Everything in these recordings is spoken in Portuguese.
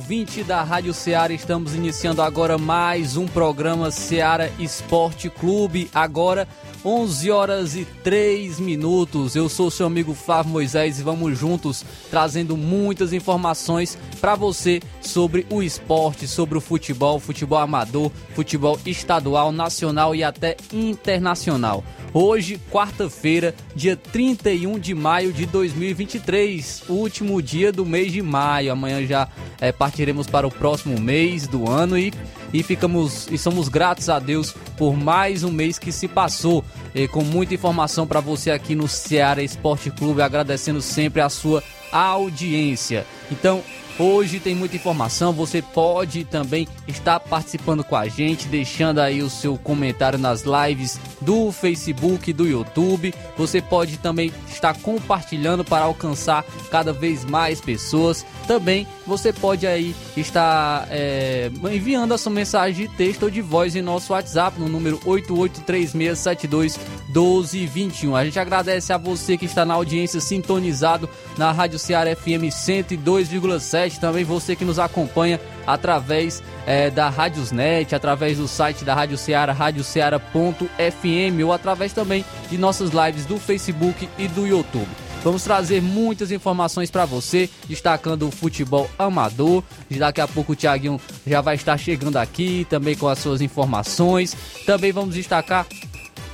Ouvinte da Rádio Ceará. Estamos iniciando agora mais um programa Ceará Esporte Clube. Agora 11 horas e 3 minutos. Eu sou seu amigo Flávio Moisés e vamos juntos trazendo muitas informações para você sobre o esporte, sobre o futebol, futebol amador, futebol estadual, nacional e até internacional. Hoje, quarta-feira, dia 31 de maio de 2023, último dia do mês de maio. Amanhã já é, partiremos para o próximo mês do ano e, e ficamos e somos gratos a Deus por mais um mês que se passou. E com muita informação para você aqui no Ceará Esporte Clube, agradecendo sempre a sua audiência. Então, Hoje tem muita informação, você pode também estar participando com a gente, deixando aí o seu comentário nas lives do Facebook, do YouTube. Você pode também estar compartilhando para alcançar cada vez mais pessoas. Também você pode aí estar é, enviando a sua mensagem de texto ou de voz em nosso WhatsApp no número 8836721221. A gente agradece a você que está na audiência sintonizado na Rádio Ceará FM 102,7 também você que nos acompanha através é, da Rádiosnet, através do site da Rádio Ceará, radioceara.fm ou através também de nossas lives do Facebook e do YouTube. Vamos trazer muitas informações para você, destacando o futebol amador. Daqui a pouco o Thiaguinho já vai estar chegando aqui também com as suas informações. Também vamos destacar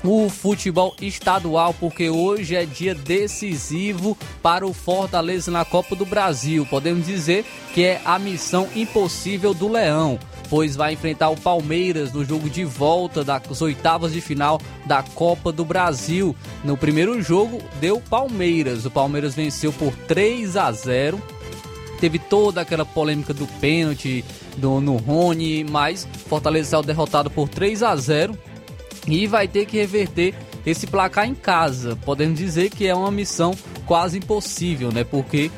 o futebol estadual, porque hoje é dia decisivo para o Fortaleza na Copa do Brasil. Podemos dizer que é a missão impossível do Leão, pois vai enfrentar o Palmeiras no jogo de volta das oitavas de final da Copa do Brasil. No primeiro jogo deu Palmeiras, o Palmeiras venceu por 3 a 0. Teve toda aquela polêmica do pênalti do, no Rony, mas Fortaleza saiu derrotado por 3 a 0 e vai ter que reverter esse placar em casa. Podemos dizer que é uma missão quase impossível, né? Porque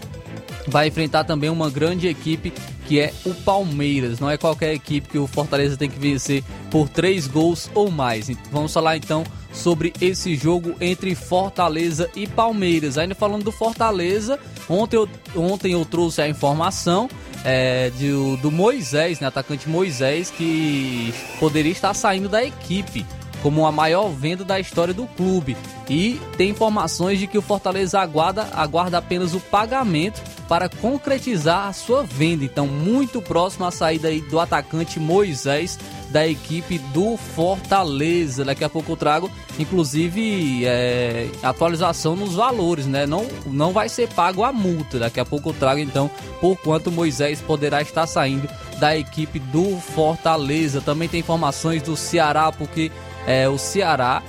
vai enfrentar também uma grande equipe que é o Palmeiras. Não é qualquer equipe que o Fortaleza tem que vencer por três gols ou mais. Vamos falar então sobre esse jogo entre Fortaleza e Palmeiras. Ainda falando do Fortaleza, ontem eu, ontem eu trouxe a informação é, de, do Moisés, né, atacante Moisés, que poderia estar saindo da equipe como a maior venda da história do clube. E tem informações de que o Fortaleza aguarda, aguarda apenas o pagamento para concretizar a sua venda. Então, muito próximo à saída aí do atacante Moisés da equipe do Fortaleza. Daqui a pouco eu trago, inclusive, é, atualização nos valores, né? Não, não vai ser pago a multa. Daqui a pouco eu trago, então, por quanto Moisés poderá estar saindo da equipe do Fortaleza. Também tem informações do Ceará, porque é, o Ceará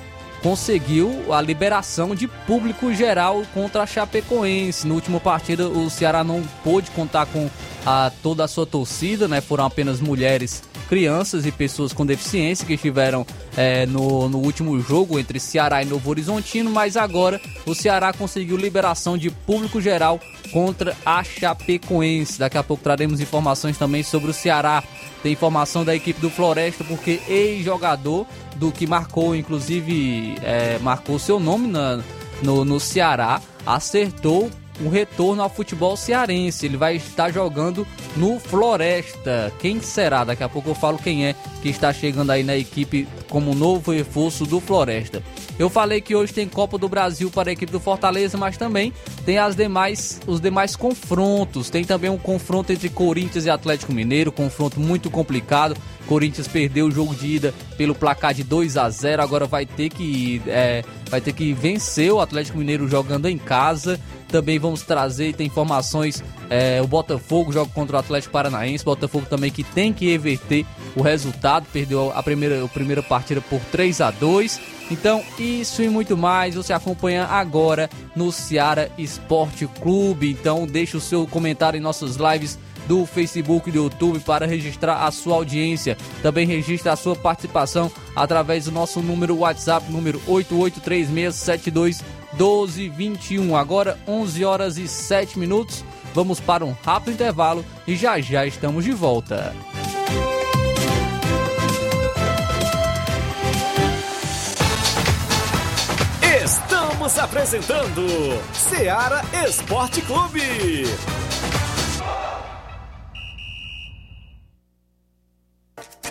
conseguiu a liberação de público geral contra a Chapecoense. No último partido, o Ceará não pôde contar com a, toda a sua torcida, né? Foram apenas mulheres, crianças e pessoas com deficiência que estiveram é, no, no último jogo entre Ceará e Novo Horizontino, mas agora o Ceará conseguiu liberação de público geral contra a Chapecoense. Daqui a pouco traremos informações também sobre o Ceará. Tem informação da equipe do Floresta, porque ex-jogador do que marcou, inclusive, é, marcou seu nome na, no, no Ceará, acertou o retorno ao futebol cearense. Ele vai estar jogando no Floresta. Quem será? Daqui a pouco eu falo quem é que está chegando aí na equipe como novo reforço do Floresta. Eu falei que hoje tem Copa do Brasil para a equipe do Fortaleza, mas também tem as demais, os demais confrontos. Tem também um confronto entre Corinthians e Atlético Mineiro, confronto muito complicado. Corinthians perdeu o jogo de ida pelo placar de 2 a 0 agora vai ter que é, vai ter que vencer o Atlético Mineiro jogando em casa. Também vamos trazer, tem informações, é, o Botafogo joga contra o Atlético Paranaense, Botafogo também que tem que reverter o resultado, perdeu a primeira, a primeira partida por 3 a 2 Então, isso e muito mais você acompanha agora no Ceará Esporte Clube. Então, deixe o seu comentário em nossas lives do Facebook e do YouTube para registrar a sua audiência. Também registre a sua participação através do nosso número WhatsApp, número 8836721221. Agora 11 horas e 7 minutos. Vamos para um rápido intervalo e já já estamos de volta. Estamos apresentando Seara Esporte Clube.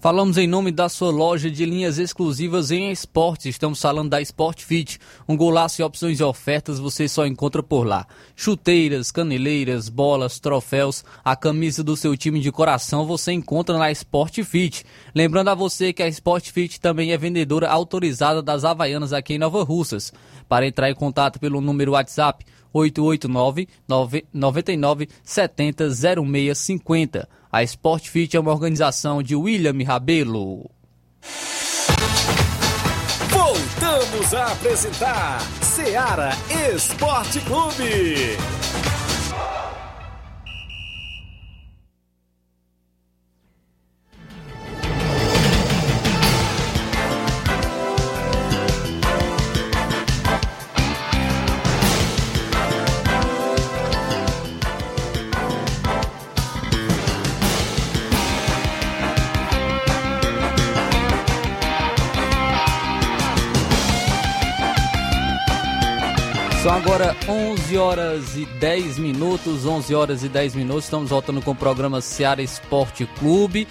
Falamos em nome da sua loja de linhas exclusivas em esportes. Estamos falando da Sport Fit. Um golaço e opções e ofertas você só encontra por lá. Chuteiras, caneleiras, bolas, troféus, a camisa do seu time de coração você encontra na Sport Fit. Lembrando a você que a Sport Fit também é vendedora autorizada das Havaianas aqui em Nova Russas. Para entrar em contato pelo número WhatsApp 889 99 70 0650. A Sport Fit é uma organização de William Rabelo. Voltamos a apresentar Seara Esporte Clube. 11 horas e 10 minutos, 11 horas e 10 minutos. Estamos voltando com o programa Seara Esporte Clube.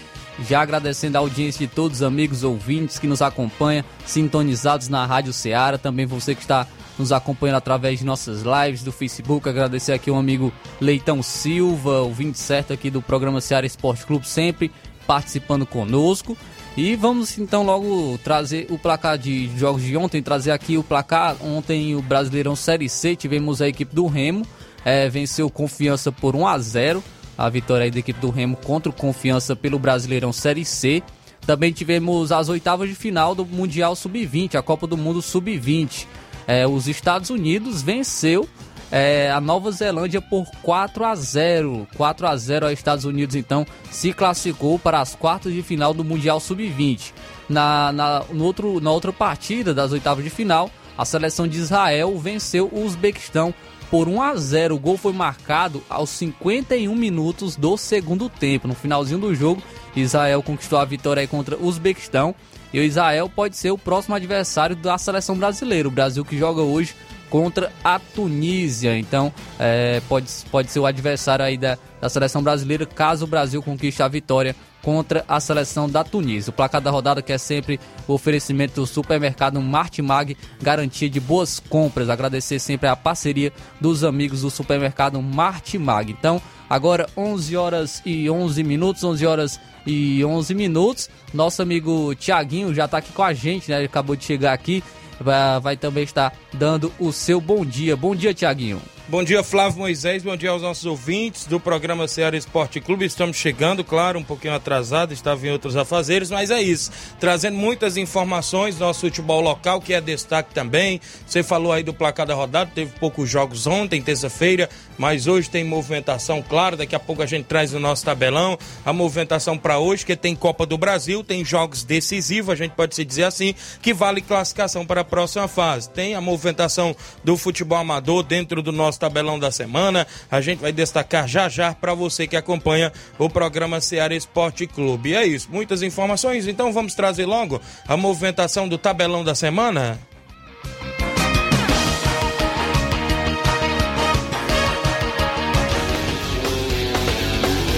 Já agradecendo a audiência de todos os amigos ouvintes que nos acompanham, sintonizados na Rádio Seara. Também você que está nos acompanhando através de nossas lives do Facebook. Agradecer aqui o amigo Leitão Silva, ouvinte certo aqui do programa Seara Esporte Clube, sempre participando conosco. E vamos então logo trazer o placar de jogos de ontem, trazer aqui o placar. Ontem o Brasileirão Série C, tivemos a equipe do Remo, é, venceu Confiança por 1 a 0 a vitória aí da equipe do Remo contra o Confiança pelo Brasileirão Série C. Também tivemos as oitavas de final do Mundial Sub-20, a Copa do Mundo Sub-20. É, os Estados Unidos venceu é, a Nova Zelândia por 4 a 0. 4 a 0 aos Estados Unidos, então, se classificou para as quartas de final do Mundial Sub-20. Na, na, no outro, na outra partida das oitavas de final, a seleção de Israel venceu o Uzbequistão por 1 a 0. O gol foi marcado aos 51 minutos do segundo tempo. No finalzinho do jogo, Israel conquistou a vitória contra o Uzbequistão. E o Israel pode ser o próximo adversário da seleção brasileira. O Brasil que joga hoje contra a Tunísia. Então, é, pode, pode ser o adversário aí da, da seleção brasileira caso o Brasil conquiste a vitória contra a seleção da Tunísia. O placar da rodada que é sempre o oferecimento do supermercado Martimag, garantia de boas compras. Agradecer sempre a parceria dos amigos do supermercado Martimag. Então, agora 11 horas e 11 minutos, 11 horas e 11 minutos. Nosso amigo Tiaguinho já está aqui com a gente, né? Ele acabou de chegar aqui vai, também estar dando o seu bom dia. Bom dia, Tiaguinho. Bom dia, Flávio Moisés. Bom dia aos nossos ouvintes do programa Ceará Esporte Clube. Estamos chegando, claro, um pouquinho atrasado, estava em outros afazeres, mas é isso. Trazendo muitas informações do nosso futebol local, que é destaque também. Você falou aí do placar da rodada, teve poucos jogos ontem, terça-feira, mas hoje tem movimentação, claro. Daqui a pouco a gente traz o nosso tabelão. A movimentação para hoje, que tem Copa do Brasil, tem jogos decisivos, a gente pode se dizer assim, que vale classificação para a próxima fase. Tem a movimentação do futebol amador dentro do nosso tabelão da semana. A gente vai destacar já já para você que acompanha o programa Ceará Esporte Clube. E é isso, muitas informações, então vamos trazer logo a movimentação do tabelão da semana.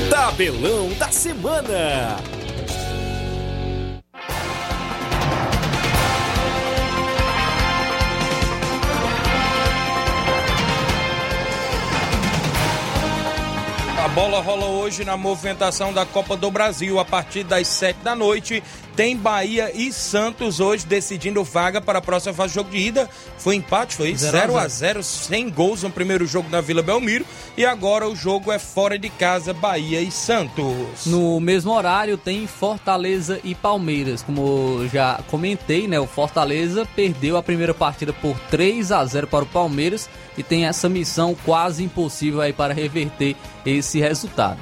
Tabelão da semana. Bola rola hoje na movimentação da Copa do Brasil a partir das sete da noite. Tem Bahia e Santos hoje decidindo vaga para a próxima fase do jogo de ida. Foi empate, foi 0 a 0 sem gols no primeiro jogo na Vila Belmiro. E agora o jogo é fora de casa, Bahia e Santos. No mesmo horário tem Fortaleza e Palmeiras. Como já comentei, né? O Fortaleza perdeu a primeira partida por 3 a 0 para o Palmeiras e tem essa missão quase impossível aí para reverter esse resultado.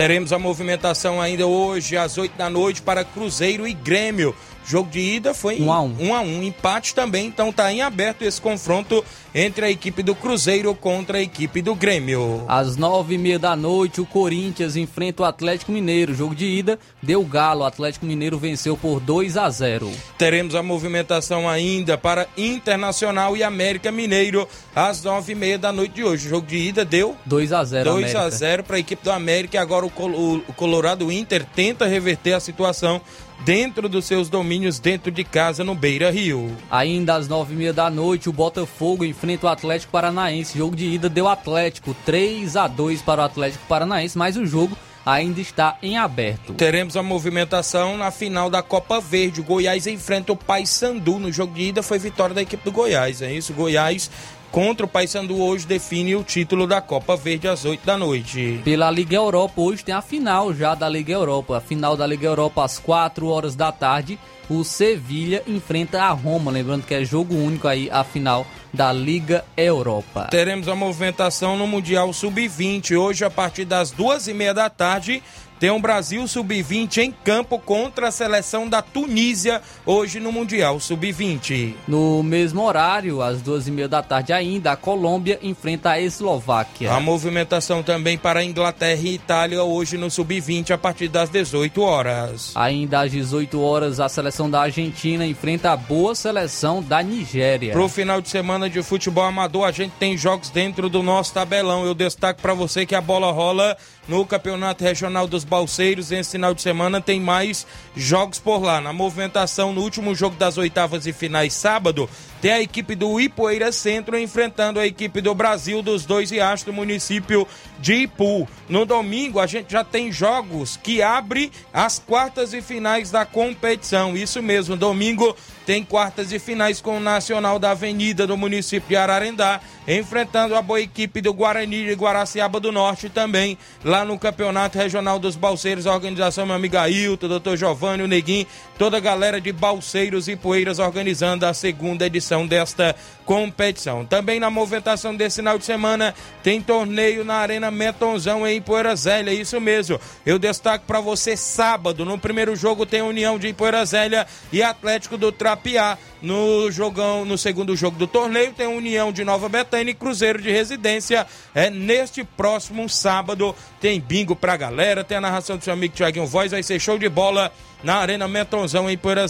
Teremos a movimentação ainda hoje às 8 da noite para Cruzeiro e Grêmio. Jogo de ida foi 1 um a 1 um. 1 a 1 empate também, então tá em aberto esse confronto entre a equipe do Cruzeiro contra a equipe do Grêmio. Às nove e meia da noite, o Corinthians enfrenta o Atlético Mineiro. Jogo de ida, deu galo. O Atlético Mineiro venceu por 2 a 0. Teremos a movimentação ainda para Internacional e América Mineiro às nove e meia da noite de hoje. O jogo de ida deu 2 a 0 2 a 0 para a equipe do América. Agora o, Col o Colorado Inter tenta reverter a situação dentro dos seus domínios, dentro de casa, no Beira Rio. Ainda às nove e meia da noite, o Botafogo enfrenta o Atlético Paranaense. Jogo de ida deu Atlético 3 a 2 para o Atlético Paranaense, mas o jogo ainda está em aberto. Teremos a movimentação na final da Copa Verde. O Goiás enfrenta o Paysandu. No jogo de ida foi vitória da equipe do Goiás, é isso? Goiás contra o Paysandu hoje define o título da Copa Verde às 8 da noite. Pela Liga Europa, hoje tem a final já da Liga Europa. A final da Liga Europa às 4 horas da tarde. O Sevilha enfrenta a Roma, lembrando que é jogo único aí a final da Liga Europa. Teremos a movimentação no Mundial Sub-20 hoje a partir das duas e meia da tarde tem um Brasil Sub-20 em campo contra a seleção da Tunísia, hoje no Mundial Sub-20. No mesmo horário, às duas e meia da tarde ainda, a Colômbia enfrenta a Eslováquia. A movimentação também para a Inglaterra e Itália hoje no Sub-20 a partir das 18 horas. Ainda às 18 horas, a seleção da Argentina enfrenta a boa seleção da Nigéria. Pro final de semana de futebol amador, a gente tem jogos dentro do nosso tabelão. Eu destaco para você que a bola rola no Campeonato Regional dos Balseiros. Esse final de semana tem mais jogos por lá. Na movimentação, no último jogo das oitavas e finais, sábado, tem a equipe do Ipoeira Centro enfrentando a equipe do Brasil dos dois Riachos do município de Ipu. No domingo, a gente já tem jogos que abre as quartas e finais da competição. Isso mesmo, domingo tem quartas e finais com o Nacional da Avenida do município de Ararendá, enfrentando a boa equipe do Guarani de Guaraciaba do Norte também, lá no Campeonato Regional dos Balseiros, a organização meu amigo Ailton, doutor Giovanni, o Neguinho, toda a galera de Balseiros e Poeiras organizando a segunda edição desta competição. Também na movimentação desse final de semana tem torneio na Arena Metonzão em Poeira Zélia, isso mesmo. Eu destaco para você sábado, no primeiro jogo tem União de Poeira Zélia e Atlético do Trapiá. No jogão, no segundo jogo do torneio tem União de Nova Betânia e Cruzeiro de Residência. É neste próximo sábado tem bingo pra galera, tem a narração do seu amigo Thiaguinho Voz, vai ser show de bola na Arena Metonzão em Poeira.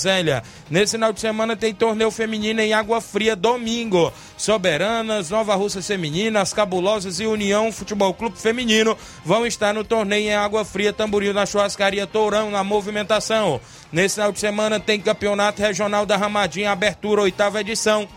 Nesse final de semana tem torneio feminino em Água Fria domingo. Soberanas, Nova Russa Feminina, as Cabulosas e União Futebol Clube Feminino vão estar no torneio em Água Fria Tamboril na churrascaria Tourão na movimentação. Nesse final de semana tem campeonato regional da Ramadinha, abertura oitava edição.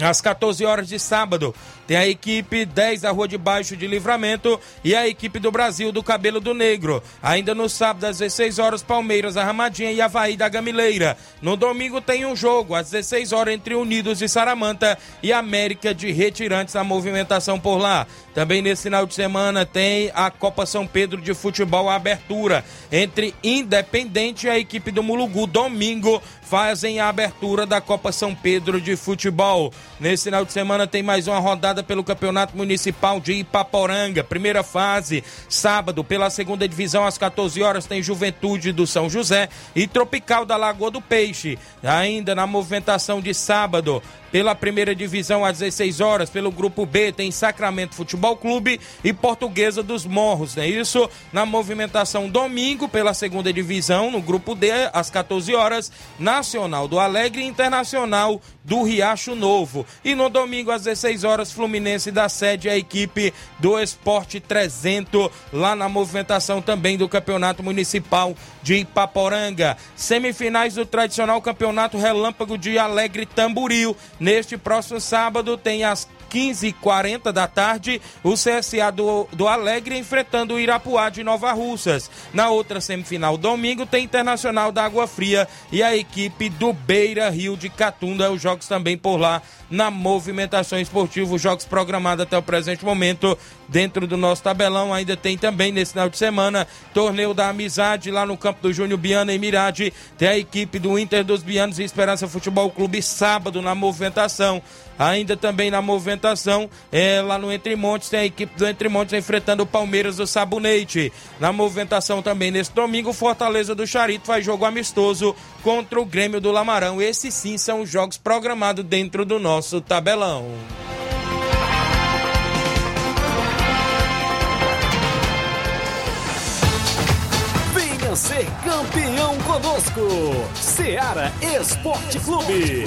Às 14 horas de sábado, tem a equipe 10 da Rua de Baixo de Livramento e a equipe do Brasil do Cabelo do Negro. Ainda no sábado, às 16 horas, Palmeiras, Arramadinha e Havaí da Gamileira. No domingo tem um jogo, às 16 horas, entre Unidos de Saramanta e América de Retirantes, a movimentação por lá. Também nesse final de semana tem a Copa São Pedro de Futebol, a abertura entre Independente e a equipe do Mulugu. Domingo fazem a abertura da Copa São Pedro de Futebol. Nesse final de semana tem mais uma rodada pelo Campeonato Municipal de Ipaporanga. Primeira fase, sábado, pela segunda divisão, às 14 horas, tem Juventude do São José e Tropical da Lagoa do Peixe. Ainda na movimentação de sábado, pela primeira divisão às 16 horas, pelo grupo B tem Sacramento Futebol Clube e Portuguesa dos Morros, não é isso? Na movimentação domingo pela segunda divisão, no grupo D às 14 horas, Nacional do Alegre e Internacional do Riacho Novo. E no domingo às 16 horas, Fluminense da sede a equipe do Esporte 300 lá na movimentação também do Campeonato Municipal de Ipaporanga. Semifinais do tradicional Campeonato Relâmpago de Alegre Tamboril. Neste próximo sábado tem as 15h40 da tarde, o CSA do, do Alegre enfrentando o Irapuá de Nova Russas. Na outra semifinal, domingo, tem Internacional da Água Fria e a equipe do Beira Rio de Catunda. Os jogos também por lá na movimentação esportiva. Os jogos programados até o presente momento dentro do nosso tabelão. Ainda tem também nesse final de semana torneio da amizade lá no campo do Júnior Biana em Mirade. Tem a equipe do Inter dos Bianos e Esperança Futebol Clube sábado na movimentação. Ainda também na movimentação, é, lá no Entre Montes, tem a equipe do Entre Montes enfrentando o Palmeiras do Sabonete. Na movimentação também nesse domingo, Fortaleza do Charito faz jogo amistoso contra o Grêmio do Lamarão. Esses sim são os jogos programados dentro do nosso tabelão. Venha ser campeão conosco, Seara Esporte Clube.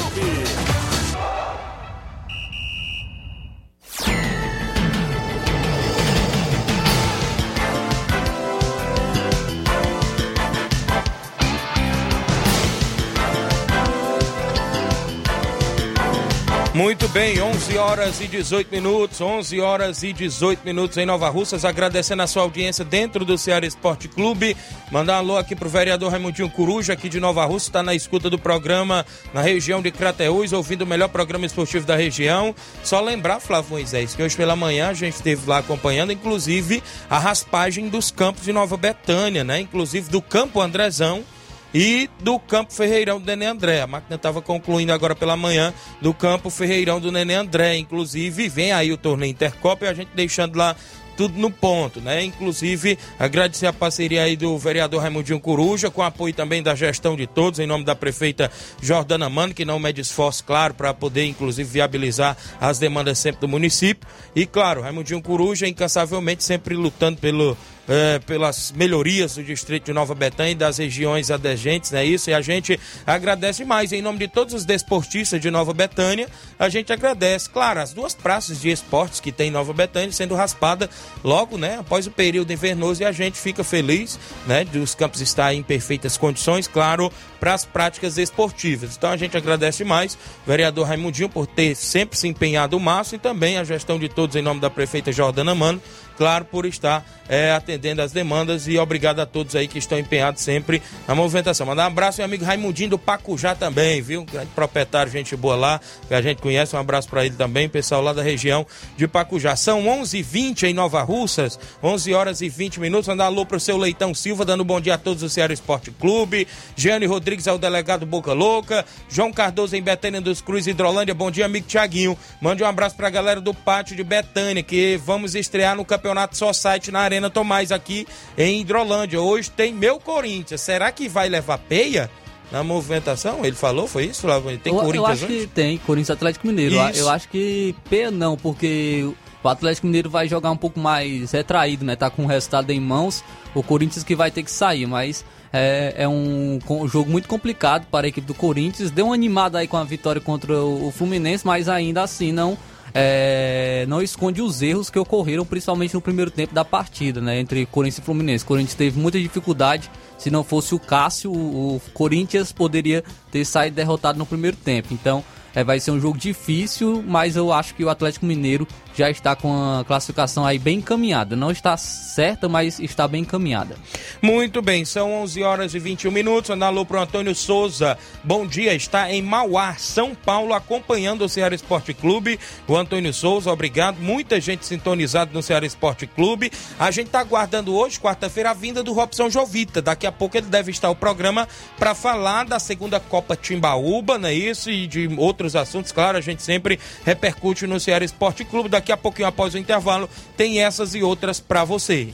Muito bem, 11 horas e 18 minutos, 11 horas e 18 minutos em Nova Russas, agradecendo a sua audiência dentro do Ceará Esporte Clube. Mandar um alô aqui pro vereador Raimundinho Coruja, aqui de Nova Russa, está na escuta do programa na região de Crateús, ouvindo o melhor programa esportivo da região. Só lembrar, Flávio Moisés, que hoje pela manhã a gente esteve lá acompanhando, inclusive, a raspagem dos campos de Nova Betânia, né? Inclusive do Campo Andrezão e do Campo Ferreirão do Nenê André. A máquina estava concluindo agora pela manhã do Campo Ferreirão do Nenê André. Inclusive, vem aí o torneio Intercopa e a gente deixando lá tudo no ponto, né? Inclusive, agradecer a parceria aí do vereador Raimundinho Coruja, com apoio também da gestão de todos, em nome da prefeita Jordana Mano, que não mede esforço, claro, para poder, inclusive, viabilizar as demandas sempre do município. E, claro, Raimundinho Coruja, incansavelmente, sempre lutando pelo é, pelas melhorias do distrito de Nova Betânia e das regiões adjacentes, é isso? E a gente agradece mais em nome de todos os desportistas de Nova Betânia. A gente agradece, claro, as duas praças de esportes que tem em Nova Betânia sendo raspada logo, né, após o período invernoso e a gente fica feliz, né, dos campos estar em perfeitas condições, claro, para as práticas esportivas. Então a gente agradece mais vereador Raimundinho por ter sempre se empenhado o máximo e também a gestão de todos em nome da prefeita Jordana Mano claro, por estar é, atendendo as demandas e obrigado a todos aí que estão empenhados sempre na movimentação. Mandar um abraço meu amigo Raimundinho do Pacujá também, viu? Grande proprietário, gente boa lá, que a gente conhece. Um abraço para ele também, pessoal lá da região de Pacujá. São 11h20 em Nova Russas, 11 horas e 20 minutos. Mandar alô pro seu Leitão Silva, dando bom dia a todos do Ceará Esporte Clube. Jeane Rodrigues é o delegado Boca Louca. João Cardoso em Betânia dos Cruz, Hidrolândia. Bom dia, amigo Tiaguinho. Mande um abraço pra galera do pátio de Betânia, que vamos estrear no campeonato Campeonato Só Site na Arena Tomás aqui em Hidrolândia. Hoje tem meu Corinthians. Será que vai levar peia? Na movimentação, ele falou, foi isso? Tem eu, Corinthians Eu acho hoje? que tem, Corinthians Atlético Mineiro. Isso. Eu acho que peia não, porque o Atlético Mineiro vai jogar um pouco mais retraído, né? Tá com o resultado em mãos. O Corinthians que vai ter que sair, mas é, é um, um jogo muito complicado para a equipe do Corinthians. Deu uma animada aí com a vitória contra o, o Fluminense, mas ainda assim não é, não esconde os erros que ocorreram, principalmente no primeiro tempo da partida, né, entre Corinthians e Fluminense. O Corinthians teve muita dificuldade. Se não fosse o Cássio, o, Corinthians poderia ter saído derrotado no primeiro tempo. Então, é, vai ser um jogo difícil, mas eu acho que o Atlético Mineiro já está com a classificação aí bem encaminhada. Não está certa, mas está bem encaminhada. Muito bem, são 11 horas e 21 minutos. Andar alô pro Antônio Souza. Bom dia, está em Mauá, São Paulo, acompanhando o Ceará Esporte Clube. O Antônio Souza, obrigado. Muita gente sintonizada no Ceará Esporte Clube. A gente está aguardando hoje, quarta-feira, a vinda do Robson Jovita. Daqui a pouco ele deve estar o programa para falar da segunda Copa Timbaúba, não é isso? E de outros assuntos, claro, a gente sempre repercute no Ceará Esporte Clube. Daqui a pouquinho após o intervalo, tem essas e outras para você.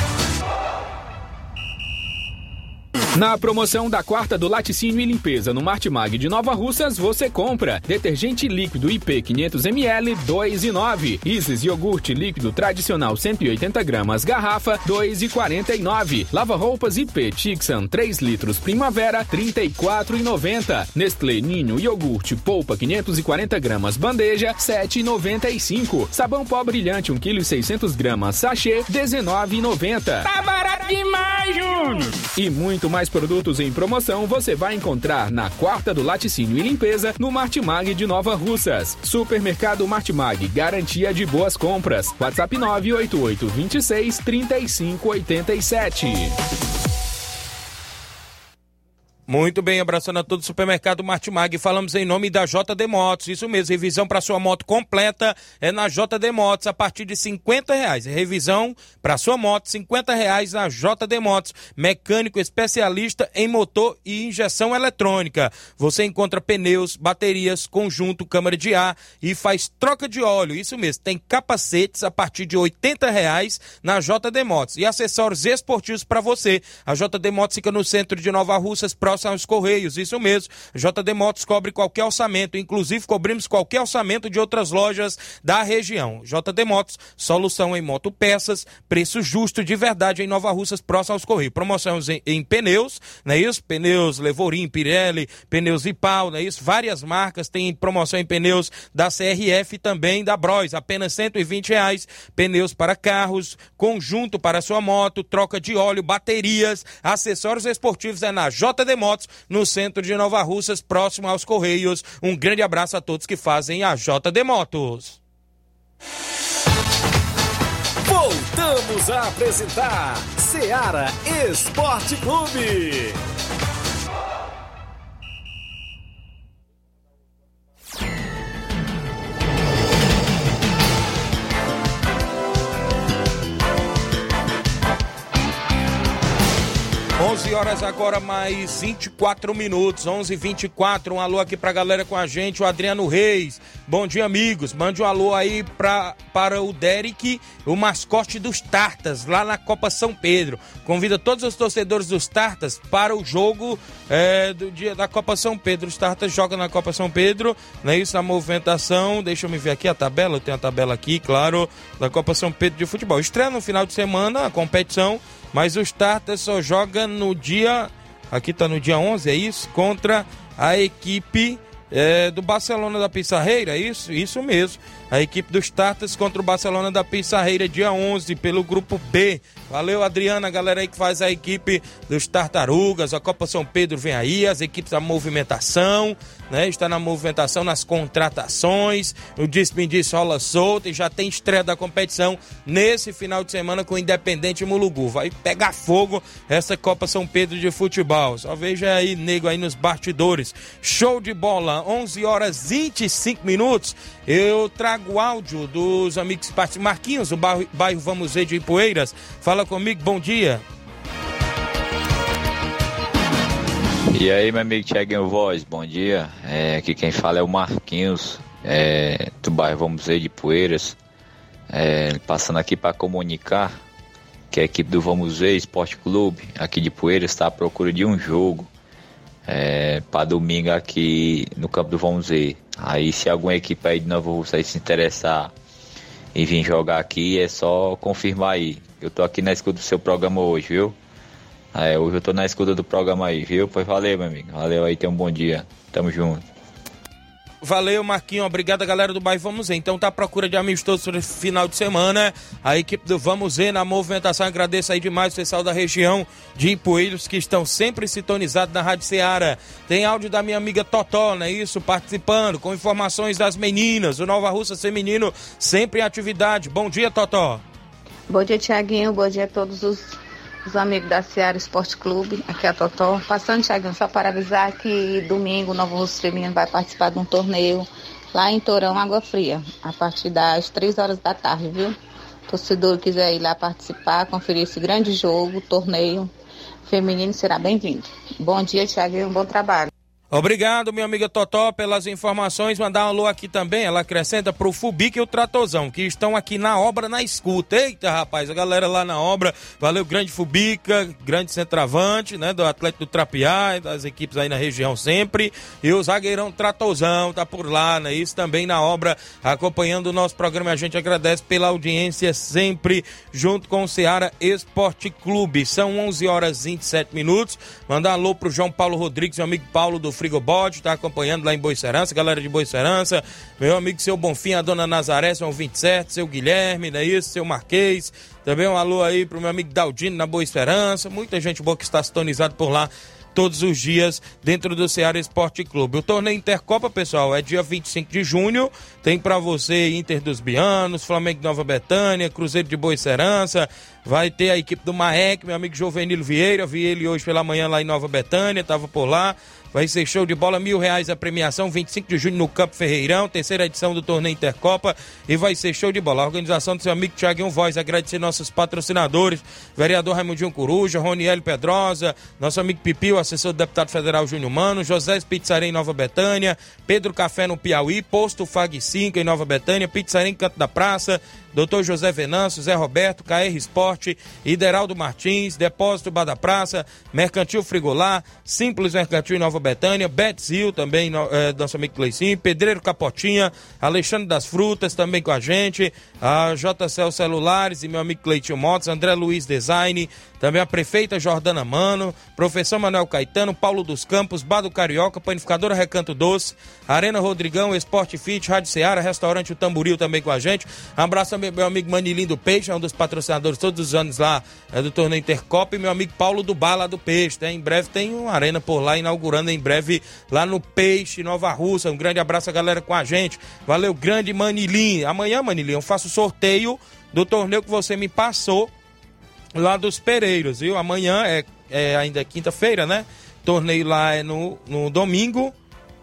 Na promoção da quarta do Laticínio e Limpeza no Martimag de Nova Russas, você compra detergente líquido IP 500ml 2,9. Isis iogurte líquido tradicional 180 gramas garrafa 2,49. Lava roupas IP Tixan 3 litros primavera 34,90. Nestlé Ninho iogurte polpa 540 gramas bandeja 7,95. Sabão pó brilhante 1 kg 600 gramas sachê 19,90. Tá barato demais, Júnior! E muito mais produtos em promoção você vai encontrar na quarta do Laticínio e Limpeza no Martimag de Nova Russas. Supermercado Martimag, garantia de boas compras. WhatsApp 988 26 35 87. Muito bem, abraçando a todo o supermercado Martimag. Falamos em nome da JD Motos. Isso mesmo, revisão para sua moto completa é na JD Motos a partir de 50 reais. Revisão para sua moto, 50 reais na JD Motos. Mecânico especialista em motor e injeção eletrônica. Você encontra pneus, baterias, conjunto, câmara de ar e faz troca de óleo. Isso mesmo, tem capacetes a partir de 80 reais na JD Motos. E acessórios esportivos para você. A JD Motos fica no centro de Nova Russas, próximo aos Correios, isso mesmo. JD Motos cobre qualquer orçamento, inclusive cobrimos qualquer orçamento de outras lojas da região. JD Motos, solução em motopeças, preço justo de verdade em Nova Russas, próximo aos Correios. Promoções em, em pneus, não é isso? Pneus Levorim, Pirelli, pneus Ipau, não é isso? Várias marcas têm promoção em pneus da CRF e também da Bros, apenas 120 reais. Pneus para carros, conjunto para sua moto, troca de óleo, baterias, acessórios esportivos é na JD Motos no centro de Nova Russas, próximo aos Correios. Um grande abraço a todos que fazem a JD Motos. Voltamos a apresentar Seara Esporte Clube. 11 horas agora, mais 24 minutos, 11 24 Um alô aqui pra galera com a gente, o Adriano Reis. Bom dia, amigos. Mande um alô aí pra, para o Derek, o mascote dos Tartas, lá na Copa São Pedro. Convida todos os torcedores dos Tartas para o jogo é, do dia da Copa São Pedro. Os Tartas jogam na Copa São Pedro, não é isso? A movimentação, deixa eu me ver aqui a tabela, eu tenho a tabela aqui, claro, da Copa São Pedro de futebol. Estreia no final de semana a competição mas o Starter só joga no dia. Aqui tá no dia 11, é isso? Contra a equipe é, do Barcelona da Pissarreira, isso? Isso mesmo. A equipe dos Tartas contra o Barcelona da Pissarreira, dia 11, pelo grupo B. Valeu, Adriana, galera aí que faz a equipe dos Tartarugas. A Copa São Pedro vem aí, as equipes da movimentação, né? Está na movimentação, nas contratações. O disse rola solto e já tem estreia da competição nesse final de semana com o Independente Mulugu. Vai pegar fogo essa Copa São Pedro de futebol. Só veja aí, nego, aí nos bastidores. Show de bola, 11 horas 25 minutos. Eu trago áudio dos amigos. Marquinhos, do bairro, bairro Vamos Ver de Ipueiras. Fala comigo, bom dia. E aí, meu amigo Tiaguinho Voz, bom dia. É, aqui quem fala é o Marquinhos, é, do bairro Vamos Ver de Poeiras. É, passando aqui para comunicar que a equipe do Vamos Ver Esporte Clube, aqui de Poeiras, está à procura de um jogo é, para domingo aqui no campo do Vamos Ver. Aí se alguma equipe aí de Nova Rússia se interessar em vir jogar aqui, é só confirmar aí. Eu tô aqui na escuta do seu programa hoje, viu? É, hoje eu tô na escuta do programa aí, viu? Pois valeu, meu amigo. Valeu aí, tenha um bom dia. Tamo junto. Valeu, Marquinho. Obrigado, galera do bairro Vamos Ver. Então tá à procura de amistosos para final de semana. A equipe do Vamos Ver na movimentação. Agradeço aí demais o pessoal da região de Ipueiros que estão sempre sintonizados na Rádio Ceará. Tem áudio da minha amiga Totó, não é isso? Participando, com informações das meninas. O Nova Russa Feminino sempre em atividade. Bom dia, Totó. Bom dia, Tiaguinho. Bom dia a todos os os amigos da Seara Esporte Clube, aqui é a Totó. Passando, Thiagão, só para avisar que domingo o Novo Russo Feminino vai participar de um torneio lá em Torão, Água Fria, a partir das 3 horas da tarde, viu? Torcedor quiser ir lá participar, conferir esse grande jogo, torneio feminino, será bem-vindo. Bom dia, um bom trabalho. Obrigado, minha amiga Totó, pelas informações. Mandar um alô aqui também. Ela acrescenta pro Fubic e o Tratozão, que estão aqui na obra, na escuta. Eita, rapaz, a galera lá na obra. Valeu, grande Fubica, grande centroavante, né? Do Atlético do Trapiá, das equipes aí na região sempre. E o zagueirão Tratozão tá por lá, né? Isso também na obra, acompanhando o nosso programa. A gente agradece pela audiência sempre, junto com o Ceará Esporte Clube. São 11 horas e 27 minutos. Mandar um alô pro João Paulo Rodrigues, meu amigo Paulo do Frigobode, está acompanhando lá em Boicerança, galera de Boicerança, meu amigo seu Bonfim, a dona Nazaré, são 27, seu Guilherme, não é isso? Seu Marquês, também um alô aí pro meu amigo Daldino na Boa Esperança, muita gente boa que está sintonizado por lá todos os dias dentro do Ceará Esporte Clube. O torneio Intercopa, pessoal, é dia 25 de junho. Tem para você Inter dos Bianos, Flamengo de Nova Betânia, Cruzeiro de Boa Serança. Vai ter a equipe do Maek, meu amigo Jovenilo Vieira. Vi ele hoje pela manhã lá em Nova Betânia, tava por lá. Vai ser show de bola, mil reais a premiação, 25 de junho no Campo Ferreirão, terceira edição do torneio Intercopa. E vai ser show de bola. A organização do seu amigo Thiaguinho Voz, agradecer nossos patrocinadores, vereador Raimundinho Coruja, Roniel Pedrosa, nosso amigo Pipio, assessor do deputado federal Júnior Mano, José Pizzaria em Nova Betânia, Pedro Café no Piauí, Posto Fag 5 em Nova Betânia, Pizzaria em Canto da Praça, Doutor José Venâncio, Zé Roberto, KR Esporte, Ideraldo Martins, Depósito Bar da Praça, Mercantil Frigolar, Simples Mercantil em Nova Betânia, Betzil também, é, nosso amigo Cleicinho, Pedreiro Capotinha, Alexandre das Frutas também com a gente, a JCL Celulares e meu amigo Cleitinho Motos, André Luiz Design, também a prefeita Jordana Mano, professor Manuel Caetano, Paulo dos Campos, Bado Carioca, Panificadora Recanto Doce, Arena Rodrigão, Esporte Fit, Rádio Seara, Restaurante O Tamboril também com a gente. Um abraço também meu amigo Manilim do Peixe, é um dos patrocinadores todos os anos lá é, do torneio Intercopa, e meu amigo Paulo do Bar lá do Peixe. Né? Em breve tem uma arena por lá, inaugurando em breve lá no Peixe, Nova Russa. Um grande abraço a galera com a gente. Valeu, grande Manilim. Amanhã, Manilim, eu faço sorteio do torneio que você me passou lá dos Pereiros, viu? Amanhã é, é ainda quinta-feira, né? Torneio lá é no, no domingo.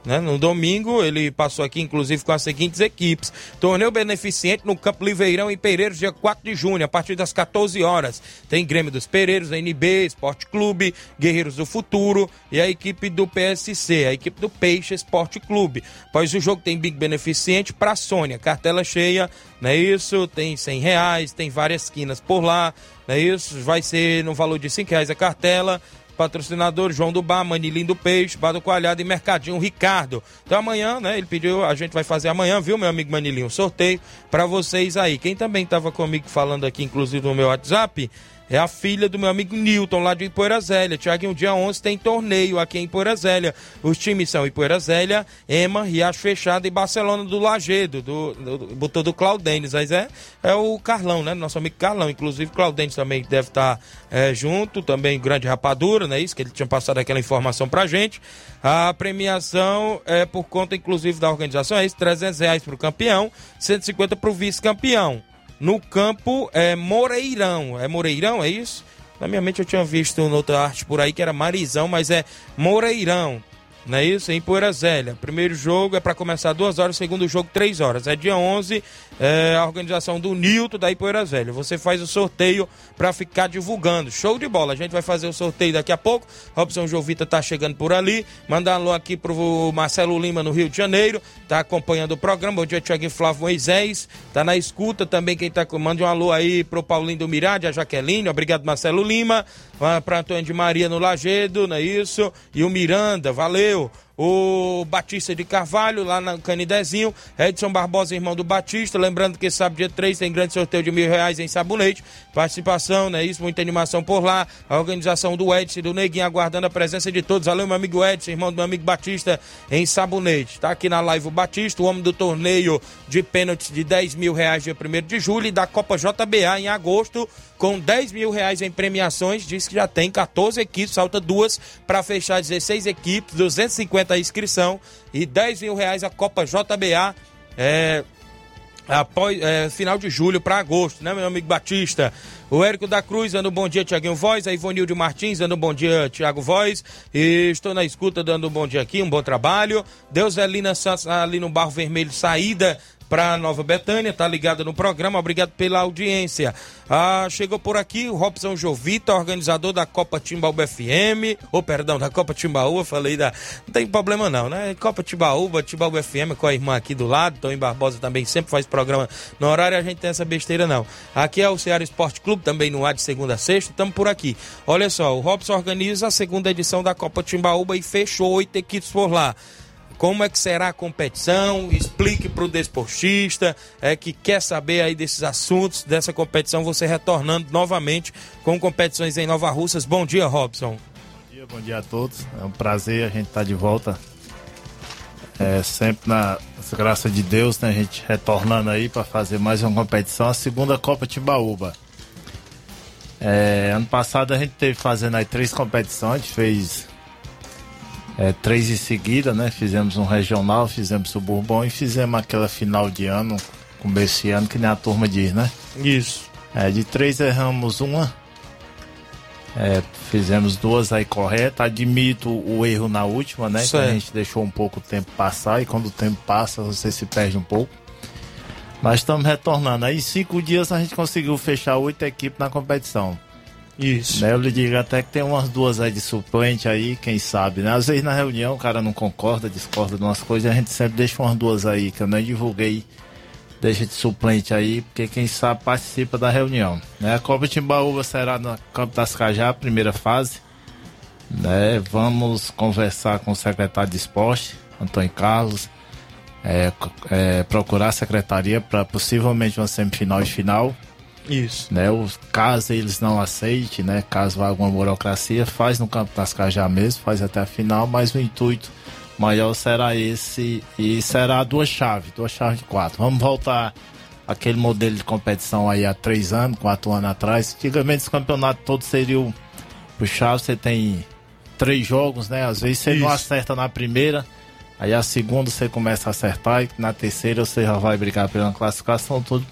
Né? No domingo, ele passou aqui, inclusive, com as seguintes equipes. Torneio beneficente no Campo Liveirão, em Pereiros, dia 4 de junho, a partir das 14 horas. Tem Grêmio dos Pereiros, NB, Esporte Clube, Guerreiros do Futuro e a equipe do PSC, a equipe do Peixe Esporte Clube. Após o jogo, tem Big Beneficente para Sônia, cartela cheia, não é isso? Tem 100 reais, tem várias quinas por lá, não é isso? Vai ser no valor de 5 reais a cartela patrocinador João do Bar, Manilim do Peixe, Bar do Coalhado e Mercadinho Ricardo. Então amanhã, né, ele pediu, a gente vai fazer amanhã, viu, meu amigo Manilinho, um sorteio para vocês aí. Quem também estava comigo falando aqui, inclusive no meu WhatsApp, é a filha do meu amigo Newton, lá de Ipoeira Zélia. Um dia 11 tem torneio aqui em Ipoeira Zélia. Os times são Ipoeira Zélia, Ema, Riacho Fechado e Barcelona do Lagedo, do, do, botou do Claudênis. Mas é, é o Carlão, né? Nosso amigo Carlão. Inclusive, Claudênis também deve estar é, junto. Também Grande Rapadura, né? Isso, que ele tinha passado aquela informação pra gente. A premiação é por conta, inclusive, da organização. É isso, 300 reais pro campeão, 150 pro vice-campeão no campo é, Moreirão. É Moreirão, é isso? Na minha mente eu tinha visto outra arte por aí que era Marizão, mas é Moreirão. Não é isso? Em Poeira Zélia. Primeiro jogo é para começar duas horas, segundo jogo três horas. É dia 11, é a organização do Nilton da Ipoeira Zélia. Você faz o sorteio para ficar divulgando. Show de bola. A gente vai fazer o sorteio daqui a pouco. Robson Jovita tá chegando por ali. Mandar um alô aqui pro Marcelo Lima no Rio de Janeiro. Tá acompanhando o programa. Bom dia, Tiaguinho Flávio Moisés. Tá na escuta também. Quem tá manda um alô aí pro Paulinho do Mirade, a Jaqueline. Obrigado, Marcelo Lima. para Antônio de Maria no Lagedo, não é isso? E o Miranda, valeu o Batista de Carvalho, lá no Canidezinho, Edson Barbosa, irmão do Batista, lembrando que sábado dia 3 tem grande sorteio de mil reais em sabonete, participação, né, isso, muita animação por lá, a organização do Edson e do Neguinho aguardando a presença de todos, valeu meu amigo Edson, irmão do meu amigo Batista, em sabonete, tá aqui na live o Batista, o homem do torneio de pênaltis de 10 mil reais dia 1 de julho e da Copa JBA em agosto, com 10 mil reais em premiações, diz que já tem 14 equipes, falta duas para fechar 16 equipes, 250 a inscrição e 10 mil reais a Copa JBA. É, após é, final de julho para agosto, né, meu amigo Batista? O Érico da Cruz dando um bom dia, Tiaguinho Voz. A Ivonilde Martins dando um bom dia, Tiago Voz. E estou na escuta dando um bom dia aqui, um bom trabalho. Deus Santos ali no Barro Vermelho, saída para Nova Betânia, tá ligado no programa, obrigado pela audiência. Ah, chegou por aqui o Robson Jovita, organizador da Copa Timbaúba FM, ou oh, perdão, da Copa Timbaúba, falei da. Não tem problema não, né? Copa Timbaúba, Timbaúba FM com a irmã aqui do lado, Tony Barbosa também sempre faz programa no horário, a gente tem essa besteira não. Aqui é o Ceará Esporte Clube, também no ar de segunda a sexta, estamos por aqui. Olha só, o Robson organiza a segunda edição da Copa Timbaúba e fechou oito equipes por lá como é que será a competição, explique para o desportista é, que quer saber aí desses assuntos, dessa competição, você retornando novamente com competições em Nova Russas. Bom dia, Robson. Bom dia, bom dia a todos. É um prazer a gente estar tá de volta. É, sempre na graça de Deus, né, a gente retornando aí para fazer mais uma competição, a segunda Copa Timbaúba. É, ano passado a gente teve fazendo aí três competições, fez é, três em seguida, né? Fizemos um regional, fizemos o Bourbon e fizemos aquela final de ano, começo de ano, que nem a turma diz, né? Isso. É, de três erramos uma. É, fizemos duas aí corretas. Admito o erro na última, né? Que a gente deixou um pouco o tempo passar e quando o tempo passa você se perde um pouco. Mas estamos retornando. Aí em cinco dias a gente conseguiu fechar oito equipes na competição. Isso. Né, eu lhe digo até que tem umas duas aí de suplente aí, quem sabe, né? Às vezes na reunião o cara não concorda, discorda de umas coisas, a gente sempre deixa umas duas aí, que eu nem divulguei, deixa de suplente aí, porque quem sabe participa da reunião. Né? A Copa Timbaúba será no Campo das Cajá, primeira fase. Né? Vamos conversar com o secretário de esporte, Antônio Carlos, é, é, procurar a secretaria para possivelmente uma semifinal e final isso. Né, os, caso eles não aceitem, né, caso há alguma burocracia, faz no campo das Cajá mesmo, faz até a final, mas o intuito maior será esse e será duas chaves, duas chaves de quatro. Vamos voltar aquele modelo de competição aí há três anos, quatro anos atrás. Antigamente esse campeonato todo seria o puxado, você tem três jogos, né? Às vezes você Isso. não acerta na primeira, aí a segunda você começa a acertar e na terceira você já vai brigar pela classificação, tudo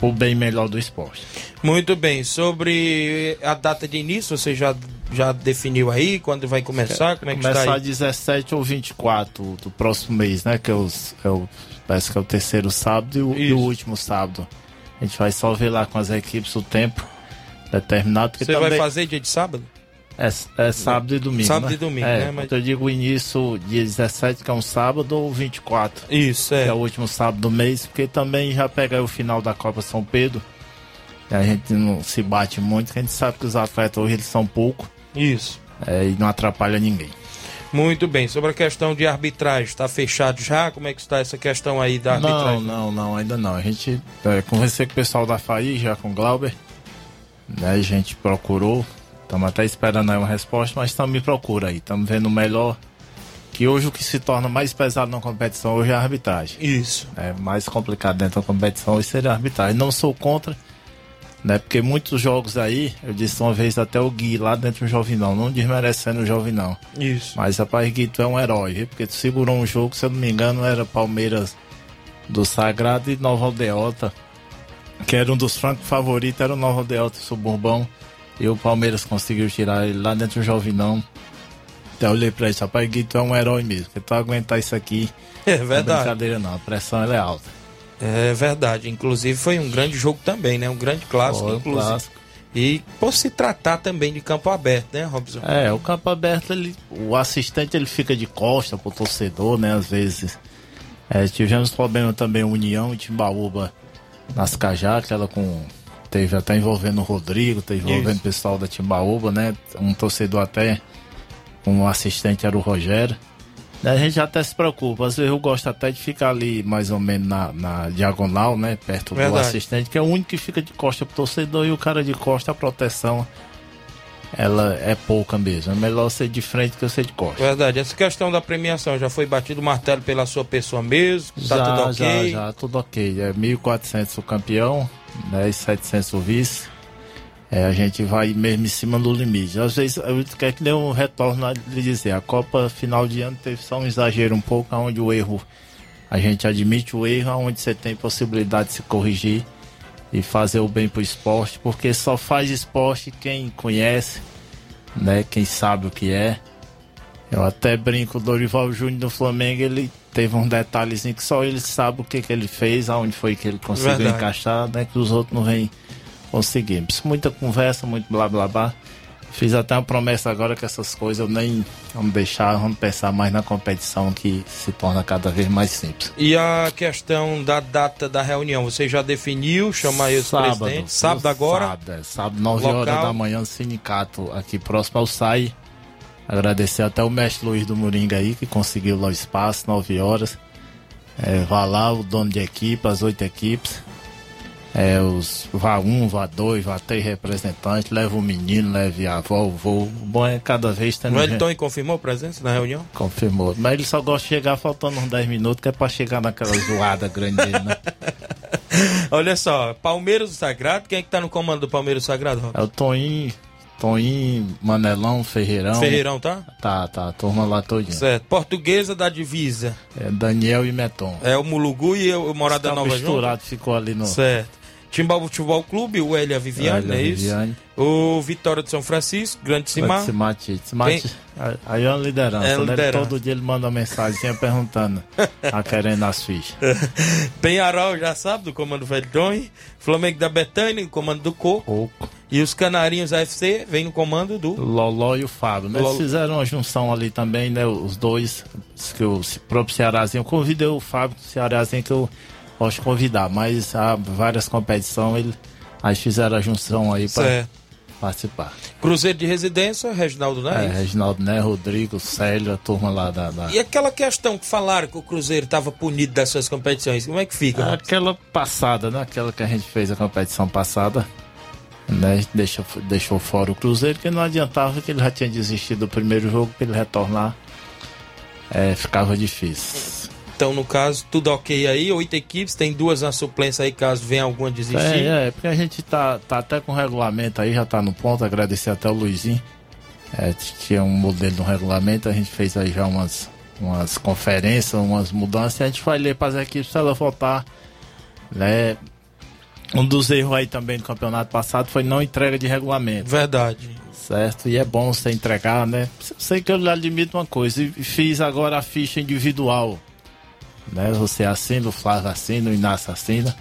o bem melhor do esporte. Muito bem. Sobre a data de início, você já, já definiu aí quando vai começar? Como é que Começar está aí? 17 ou 24 do próximo mês, né? Que é, os, é o, parece que é o terceiro sábado e o, e o, último sábado. A gente vai só ver lá com as equipes o tempo determinado. Você também... vai fazer dia de sábado? É, é sábado e domingo. Sábado né? e domingo, é, né? Mas... Eu digo início dia 17, que é um sábado, ou 24. Isso, é. Que é o último sábado do mês, porque também já pega o final da Copa São Pedro. E a gente não se bate muito, porque a gente sabe que os atletas hoje eles são pouco. Isso. É, e não atrapalha ninguém. Muito bem. Sobre a questão de arbitragem, está fechado já? Como é que está essa questão aí da arbitragem? Não, não, não, ainda não. A gente é, conversei com o pessoal da FAI, já com o Glauber. Né, a gente procurou Estamos até esperando aí uma resposta, mas estamos me procura aí. Estamos vendo o melhor. Que hoje o que se torna mais pesado na competição hoje é a arbitragem. Isso. É mais complicado dentro da competição hoje seria a arbitragem. Não sou contra, né? Porque muitos jogos aí, eu disse uma vez até o Gui lá dentro do Jovinão, não desmerecendo o Jovinão. Isso. Mas rapaz, Gui, tu é um herói, viu? Porque tu segurou um jogo, se eu não me engano, era Palmeiras do Sagrado e Nova Aldeota. Que era um dos francos favoritos, era o Nova Aldeota Suburbão. E o Palmeiras conseguiu tirar ele lá dentro do Jovinão. Eu olhei pra ele, rapaz, Guito é um herói mesmo. Porque tu aguentar isso aqui. É verdade. Não é brincadeira não, a pressão é alta. É verdade. Inclusive foi um grande jogo também, né? Um grande clássico, inclusive. Clássico. E por se tratar também de campo aberto, né, Robson? É, o campo aberto, ele, o assistente ele fica de costa pro torcedor, né? Às vezes. É, tivemos problema também União e Timbaúba nas Cajá, aquela com teve até envolvendo o Rodrigo, teve envolvendo Isso. o pessoal da Timbaúba, né? Um torcedor até, um assistente era o Rogério. Né, A gente até se preocupa, às vezes eu gosto até de ficar ali mais ou menos na, na diagonal, né? Perto do Verdade. assistente, que é o único que fica de costa pro torcedor e o cara de costa, a proteção, ela é pouca mesmo. É melhor ser de frente que ser de costa. Verdade. Essa questão da premiação já foi batido o martelo pela sua pessoa mesmo? Tá já, tudo ok? já, já, tudo ok. É 1.400 o campeão, né, e 700 o vice. É, a gente vai mesmo em cima do limite. Às vezes, eu quero que dê um retorno lhe dizer. A Copa final de ano teve só um exagero um pouco, onde o erro, a gente admite o erro, onde você tem possibilidade de se corrigir e fazer o bem pro esporte, porque só faz esporte quem conhece, né, quem sabe o que é. Eu até brinco, o Dorival Júnior do Flamengo, ele teve um detalhezinho que só ele sabe o que, que ele fez, aonde foi que ele conseguiu Verdade. encaixar, né? Que os outros não vêm conseguindo. Muita conversa, muito blá blá blá. Fiz até uma promessa agora que essas coisas eu nem vamos deixar, vamos pensar mais na competição que se torna cada vez mais simples. E a questão da data da reunião, você já definiu? Chama aí os presidentes. Sábado agora? Sábado, é, sábado 9 Local? horas da manhã no sindicato aqui próximo ao SAI. Agradecer até o mestre Luiz do Moringa aí, que conseguiu lá o espaço, 9 horas. É, vá lá, o dono de equipe, as oito equipes. É, os vá um, vá dois, vá três representantes, leva o menino, leve a avó, o vô. O bom é cada vez tendo O gente- Wellington confirmou presença na reunião? Confirmou. Mas ele só gosta de chegar faltando uns 10 minutos, que é pra chegar naquela zoada grande dele, né? Olha só, Palmeiras do Sagrado, quem é que tá no comando do Palmeiras do Sagrado, Rob? É o Toninho, Toninho, Manelão, Ferreirão. Ferreirão, tá? Tá, tá, turma lá todinha. Certo. Portuguesa da Divisa. É Daniel e Meton. É o Mulugu e o Morada Tá Nova junto? misturado, ficou ali no... Certo. Timbaúba Futebol Clube, o Elia Viviane, Elia não é isso? Viviane. O Vitória de São Francisco, Grande Cimar. Simate. Simate. Aí é uma liderança. É né? liderança. Todo dia ele manda uma mensagem perguntando, tá querendo as fichas. Penharol, já sabe, do comando Velton. Flamengo da Betânia, comando do Coco. E os Canarinhos AFC vem no comando do. Loló e o Fábio, né? Lolo. Eles fizeram uma junção ali também, né? Os dois, que o próprio Cearazinho. Eu convidei o Fábio, o Cearazinho, que eu de convidar, mas há várias competições, ele, aí fizeram a junção aí para participar. Cruzeiro de Residência, Reginaldo É, Neves. Reginaldo, né? Rodrigo, Célio, a turma lá da. da... E aquela questão que falaram que o Cruzeiro estava punido das suas competições, como é que fica? Robson? Aquela passada, né? Aquela que a gente fez a competição passada, né? Deixou, deixou fora o Cruzeiro, que não adiantava que ele já tinha desistido do primeiro jogo para ele retornar. É, ficava difícil. Então, no caso, tudo ok aí. Oito equipes, tem duas na suplência aí, caso venha alguma desistir. É, é, porque a gente tá, tá até com o regulamento aí, já tá no ponto. Agradecer até o Luizinho. É, tinha um modelo no regulamento, a gente fez aí já umas, umas conferências, umas mudanças, e a gente vai ler para as equipes se ela voltar. Né? Um dos erros aí também do campeonato passado foi não entrega de regulamento. Verdade. Certo, e é bom você entregar, né? Eu sei que eu lhe admito uma coisa, e fiz agora a ficha individual. Né? Você assina, o Flávio assina, o Inácio assina.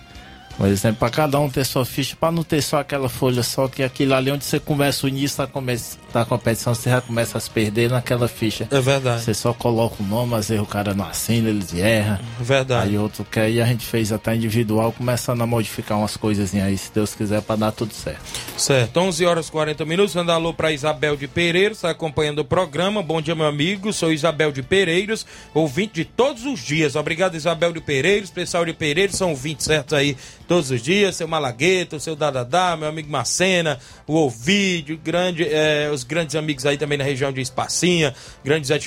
Um exemplo, para cada um ter sua ficha, para não ter só aquela folha só, que aquilo ali onde você começa o início da, come- da competição, você já começa a se perder naquela ficha. É verdade. Você só coloca o nome, às vezes o cara não assina, ele erra. Verdade. Aí outro quer, e a gente fez até individual, começando a modificar umas coisinhas aí, se Deus quiser, para dar tudo certo. Certo, 11 horas e 40 minutos. Manda alô para Isabel de Pereiros, está acompanhando o programa. Bom dia, meu amigo. Sou Isabel de Pereiros, ouvinte de todos os dias. Obrigado, Isabel de Pereiros. Pessoal de Pereiros são ouvintes certos aí todos os dias. Seu Malagueta, o seu Dadadá, meu amigo Macena, o Ovidio, grande, eh, os grandes amigos aí também na região de Espacinha, grande Zé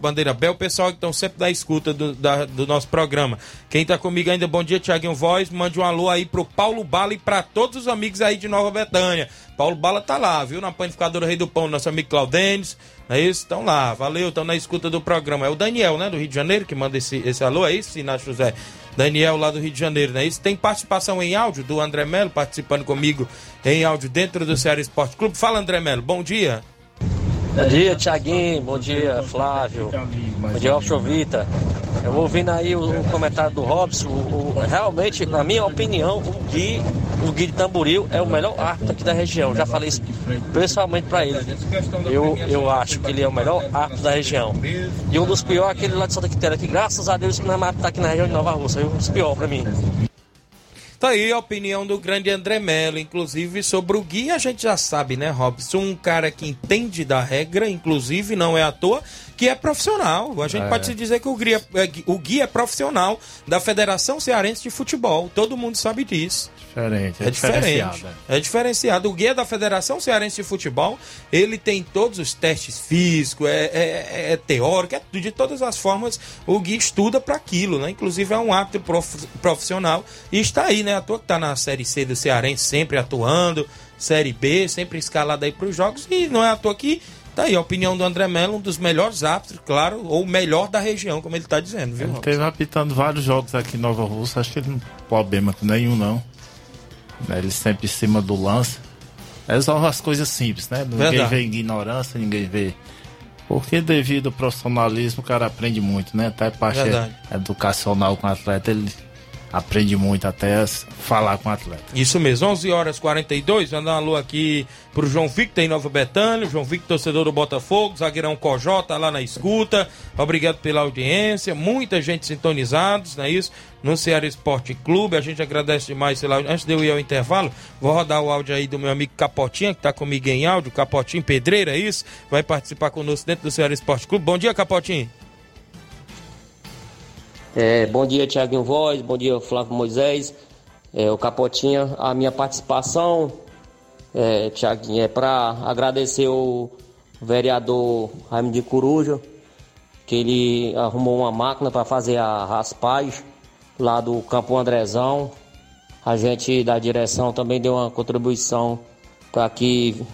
Bandeira Bel, o pessoal que estão sempre da escuta do, da- do nosso programa. Quem tá comigo ainda, bom dia, Tiaguinho Voz. Mande um alô aí pro Paulo Bala e pra todos os amigos aí de Nova Betânia. Paulo Bala tá lá, viu? Na panificadora Rei do Pão, nosso amigo Claudênis. Não é isso? Estão lá, valeu, estão na escuta do programa. É o Daniel, né, do Rio de Janeiro, que manda esse, esse alô, é isso, Inácio José? Daniel, lá do Rio de Janeiro, não é isso? Tem participação em áudio do André Melo, participando comigo em áudio dentro do Ceará Esporte Clube. Fala, André Melo, bom dia. Bom dia, Tiaguinho. Bom dia, Flávio. Bom dia, Alchovita. Eu ouvindo aí o, o comentário do Robson. O, o- realmente, na minha opinião, o Gui, o Gui de Tamboril é o melhor árbitro aqui da região. Já falei isso pessoalmente pra ele. Eu, eu acho que ele é o melhor árbitro da região. E um dos piores é aquele lá de Santa Quitéria, que graças a Deus que não é mais tá aqui na região de Nova Rússia. Um dos piores pra mim. Tá aí a opinião do grande André Mello, inclusive sobre o Gui, a gente já sabe, né, Robson? Um cara que entende da regra, inclusive, não é à toa, que é profissional. A gente É. pode se dizer que o Gui, é, é, o Gui é profissional da Federação Cearense de Futebol. Todo mundo sabe disso. Diferente, É diferente. diferenciado, É diferenciado. O guia da Federação Cearense de Futebol, ele tem todos os testes físicos, é, é- é teórico, é de todas as formas, o guia estuda para aquilo, né? Inclusive é um árbitro prof- profissional e está aí, né? À toa que tá na Série C do Cearense, sempre atuando, Série B, sempre escalado aí para os jogos, e não é à toa que tá aí a opinião do André Melo, um dos melhores árbitros, claro, ou o melhor da região, como ele tá dizendo, viu? Ele Robson? teve apitando vários jogos aqui em Nova Rússia, acho que ele não tem problema nenhum, não. Né, Ele sempre em cima do lance. Resolve as coisas simples, né? Ninguém Verdade. vê ignorância, ninguém vê. Porque devido ao profissionalismo, o cara aprende muito, né? Até parte Verdade. educacional com o atleta, ele aprende muito até falar com o atleta. Isso mesmo, 11 horas 42. Mandar um alô aqui pro João Victor em Nova Betânia. João Victor, torcedor do Botafogo. Zagueirão Cojó, tá lá na escuta. Obrigado pela audiência. Muita gente sintonizados, não é isso? No Ceará Esporte Clube. A gente agradece demais pela audiência. Antes de eu ir ao intervalo, vou rodar o áudio aí do meu amigo Capotinha, que tá comigo em áudio. Capotinho Pedreira, é isso? Vai participar conosco dentro do Ceará Esporte Clube. Bom dia, Capotinho. É, bom dia, Tiaguinho Voz, bom dia, Flávio Moisés, é, o Capotinha. A minha participação, é, Tiaguinho, é para agradecer o vereador Raimundo de Coruja, que ele arrumou uma máquina para fazer a raspagem lá do Campo Andrezão. A gente da direção também deu uma contribuição para que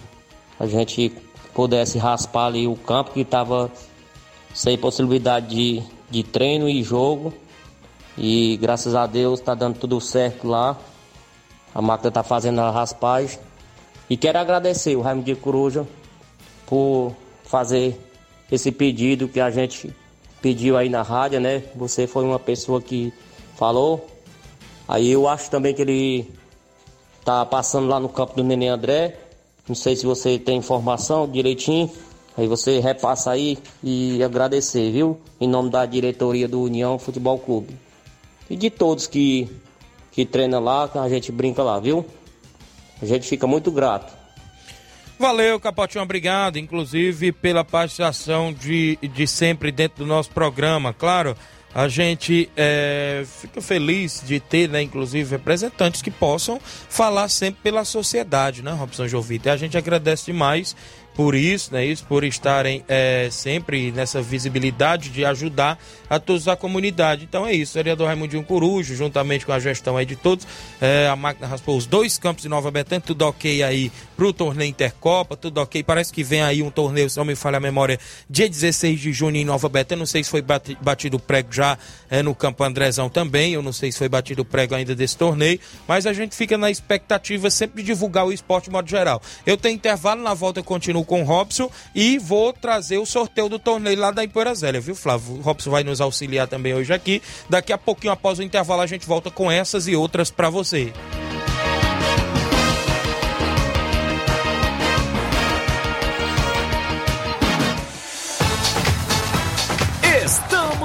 a gente pudesse raspar ali o campo que estava sem possibilidade de, de treino e jogo. E graças a Deus está dando tudo certo lá. A máquina está fazendo a raspagem. E quero agradecer o Raimundo de Coruja por fazer esse pedido que a gente pediu aí na rádio, né? Você foi uma pessoa que falou. Aí eu acho também que ele tá passando lá no campo do Neném André. Não sei se você tem informação direitinho. Aí você repassa aí e agradecer, viu? Em nome da diretoria do União Futebol Clube. E de todos que, que treinam lá, que a gente brinca lá, viu? A gente fica muito grato. Valeu, Capotinho, obrigado, inclusive pela participação de, de sempre dentro do nosso programa. Claro, a gente é, fica feliz de ter, né, inclusive, representantes que possam falar sempre pela sociedade, né, Robson Jovita? E a gente agradece demais por isso, né, isso, por estarem é, sempre nessa visibilidade de ajudar a todos da comunidade. Então é isso, vereador Raimundinho Corujo, juntamente com a gestão aí de todos, é, a máquina raspou os dois campos de Nova Betânia, tudo ok aí pro torneio Intercopa, tudo ok. Parece que vem aí um torneio, se não me falha a memória, dia 16 de junho em Nova Betânia. Não sei se foi bati- batido o prego já é, no campo Andrezão também, eu não sei se foi batido o prego ainda desse torneio, mas a gente fica na expectativa sempre de divulgar o esporte de modo geral. Eu tenho intervalo, na volta eu continuo com o Robson e vou trazer o sorteio do torneio lá da Empoeira Zélia, viu, Flávio? O Robson vai nos auxiliar também hoje aqui. Daqui a pouquinho, após o intervalo, a gente volta com essas e outras para você.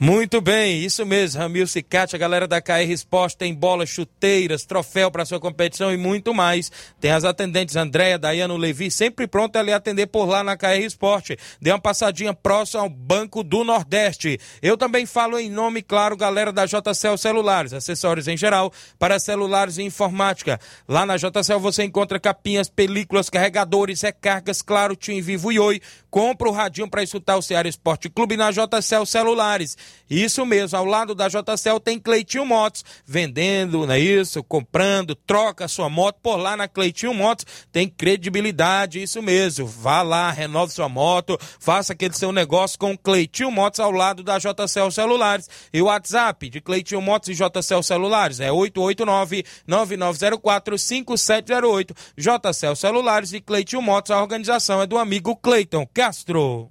Muito bem, isso mesmo, Ramil Cicate, a galera da KR Esporte tem bolas, chuteiras, troféu para sua competição e muito mais. Tem as atendentes Andréia, Dayano Levi, sempre pronta a lhe atender por lá na KR Esporte. Dê uma passadinha próxima ao Banco do Nordeste. Eu também falo em nome, claro, galera da JCL Celulares, acessórios em geral para celulares e informática. Lá na JCL você encontra capinhas, películas, carregadores, recargas, claro, Tim Vivo e Oi. Compra o radinho para escutar o Ceará Esporte Clube na JCL Celulares. Isso mesmo, ao lado da JCL tem Cleitinho Motos, vendendo, não é isso? Comprando, troca sua moto por lá na Cleitinho Motos, tem credibilidade, isso mesmo. Vá lá, renove sua moto, faça aquele seu negócio com Cleitinho Motos ao lado da JCL Celulares. E o WhatsApp de Cleitinho Motos e JCL Celulares é 889-9904-5708. JCL Celulares e Cleitinho Motos, a organização é do amigo Cleiton Castro.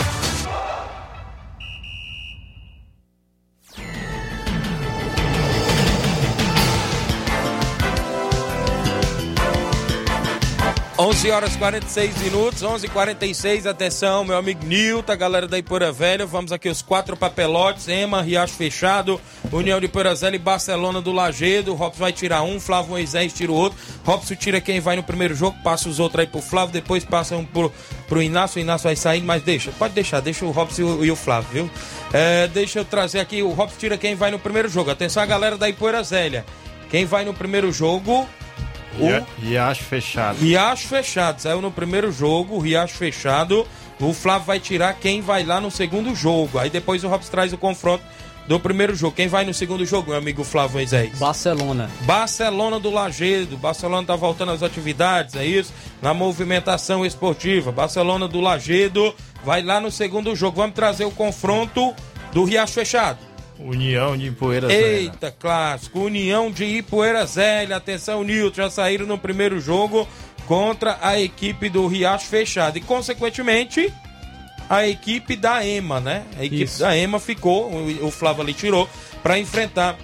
11 horas 46 minutos, 11 46 atenção, meu amigo Nilton, galera da Ipura Velha, vamos aqui os quatro papelotes, Ema, Riacho Fechado, União de Ipura Velha e Barcelona do Lagedo, Robson vai tirar um, Flávio Moisés tira o outro, Robson tira quem vai no primeiro jogo, passa os outros aí pro Flávio, depois passa um pro, pro Inácio, o Inácio vai sair, mas deixa, pode deixar, deixa o Robson e o, e o Flávio, viu? É, deixa eu trazer aqui, o Robson tira quem vai no primeiro jogo, atenção a galera da Ipura Velha, quem vai no primeiro jogo... O Riacho fechado. Riacho fechado. Saiu no primeiro jogo, o Riacho fechado. O Flávio vai tirar quem vai lá no segundo jogo. Aí depois o Robson traz o confronto do primeiro jogo. Quem vai no segundo jogo, meu amigo Flávio Moisés? Barcelona. Barcelona do Lagedo. Barcelona tá voltando às atividades, é isso? Na movimentação esportiva. Barcelona do Lagedo vai lá no segundo jogo. Vamos trazer o confronto do Riacho fechado. União de Ipueira Zélia. Eita, clássico. União de Ipueira Zélia. Atenção, Nilton. Já saíram no primeiro jogo contra a equipe do Riacho Fechado. E, consequentemente, a equipe da EMA, né? A equipe Isso. da EMA ficou, o, o Flávio ali tirou, para enfrentar